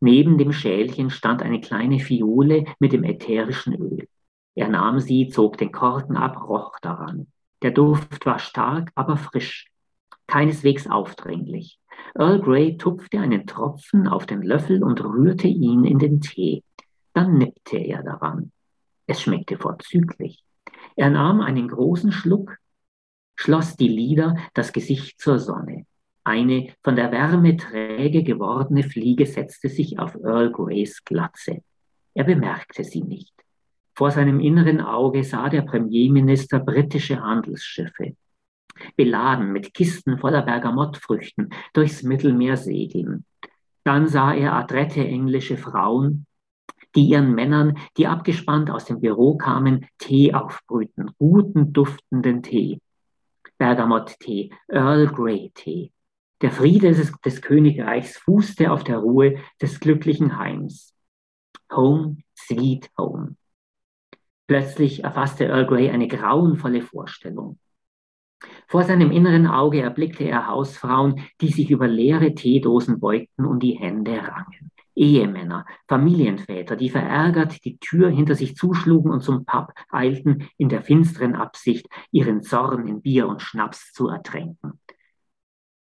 Neben dem Schälchen stand eine kleine Fiole mit dem ätherischen Öl. Er nahm sie, zog den Korken ab, roch daran. Der Duft war stark, aber frisch, keineswegs aufdringlich. Earl Grey tupfte einen Tropfen auf den Löffel und rührte ihn in den Tee. Dann nippte er daran. Es schmeckte vorzüglich. Er nahm einen großen Schluck, schloss die Lider, das Gesicht zur Sonne. Eine von der Wärme träge gewordene Fliege setzte sich auf Earl Greys Glatze. Er bemerkte sie nicht. Vor seinem inneren Auge sah der Premierminister britische Handelsschiffe, beladen mit Kisten voller Bergamottfrüchten, durchs Mittelmeer segeln. Dann sah er adrette englische Frauen, die ihren Männern, die abgespannt aus dem Büro kamen, Tee aufbrühten, guten, duftenden Tee. Bergamott-Tee, Earl Grey-Tee. Der Friede des, des Königreichs fußte auf der Ruhe des glücklichen Heims. Home, sweet home. Plötzlich erfasste Earl Grey eine grauenvolle Vorstellung. Vor seinem inneren Auge erblickte er Hausfrauen, die sich über leere Teedosen beugten und die Hände rangen. Ehemänner, Familienväter, die verärgert die Tür hinter sich zuschlugen und zum Pub eilten, in der finsteren Absicht, ihren Zorn in Bier und Schnaps zu ertränken.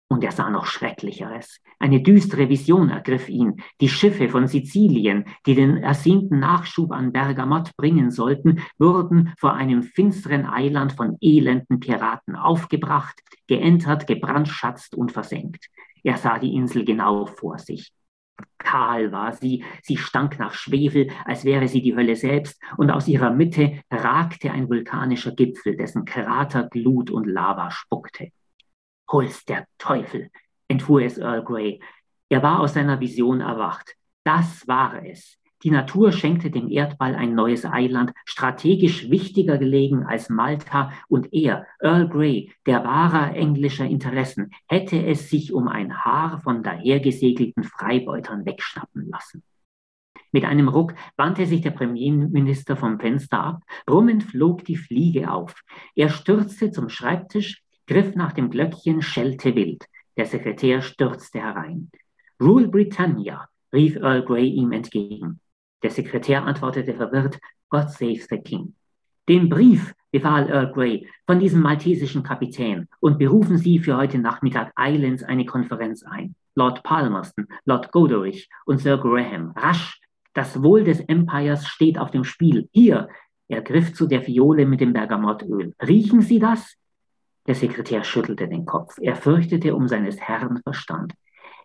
Und er sah noch Schrecklicheres. Eine düstere Vision ergriff ihn. Die Schiffe von Sizilien, die den ersehnten Nachschub an Bergamott bringen sollten, wurden vor einem finsteren Eiland von elenden Piraten aufgebracht, geentert, gebrandschatzt und versenkt. Er sah die Insel genau vor sich. Kahl war sie, sie stank nach Schwefel, als wäre sie die Hölle selbst, und aus ihrer Mitte ragte ein vulkanischer Gipfel, dessen Krater Glut und Lava spuckte. Hol's der Teufel, entfuhr es Earl Grey. Er war aus seiner Vision erwacht. Das war es. Die Natur schenkte dem Erdball ein neues Eiland, strategisch wichtiger gelegen als Malta, und er, Earl Grey, der wahrer englischer Interessen, hätte es sich um ein Haar von dahergesegelten Freibeutern wegschnappen lassen. Mit einem Ruck wandte sich der Premierminister vom Fenster ab, brummend flog die Fliege auf. Er stürzte zum Schreibtisch, griff nach dem Glöckchen, schellte wild. Der Sekretär stürzte herein. Rule Britannia, rief Earl Grey ihm entgegen. Der Sekretär antwortete verwirrt, God save the King. Den Brief, befahl Earl Grey, von diesem maltesischen Kapitän und berufen Sie für heute Nachmittag eilends eine Konferenz ein. Lord Palmerston, Lord Goderich und Sir Graham, rasch! Das Wohl des Empires steht auf dem Spiel. Hier! Er griff zu der Fiole mit dem Bergamottöl. Riechen Sie das? Der Sekretär schüttelte den Kopf. Er fürchtete um seines Herrn Verstand.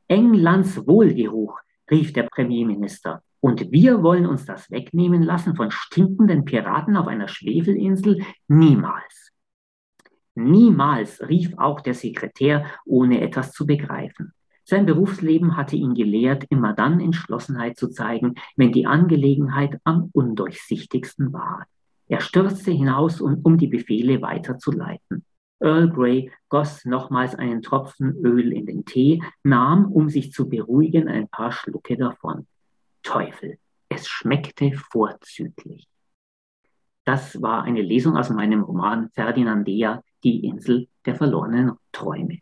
Englands Wohlgeruch, rief der Premierminister. Und wir wollen uns das wegnehmen lassen von stinkenden Piraten auf einer Schwefelinsel? Niemals. Niemals, rief auch der Sekretär, ohne etwas zu begreifen. Sein Berufsleben hatte ihn gelehrt, immer dann Entschlossenheit zu zeigen, wenn die Angelegenheit am undurchsichtigsten war. Er stürzte hinaus, um, um die Befehle weiterzuleiten. Earl Grey goss nochmals einen Tropfen Öl in den Tee, nahm, um sich zu beruhigen, ein paar Schlucke davon. Teufel, es schmeckte vorzüglich. Das war eine Lesung aus meinem Roman Ferdinandea, die Insel der verlorenen Träume.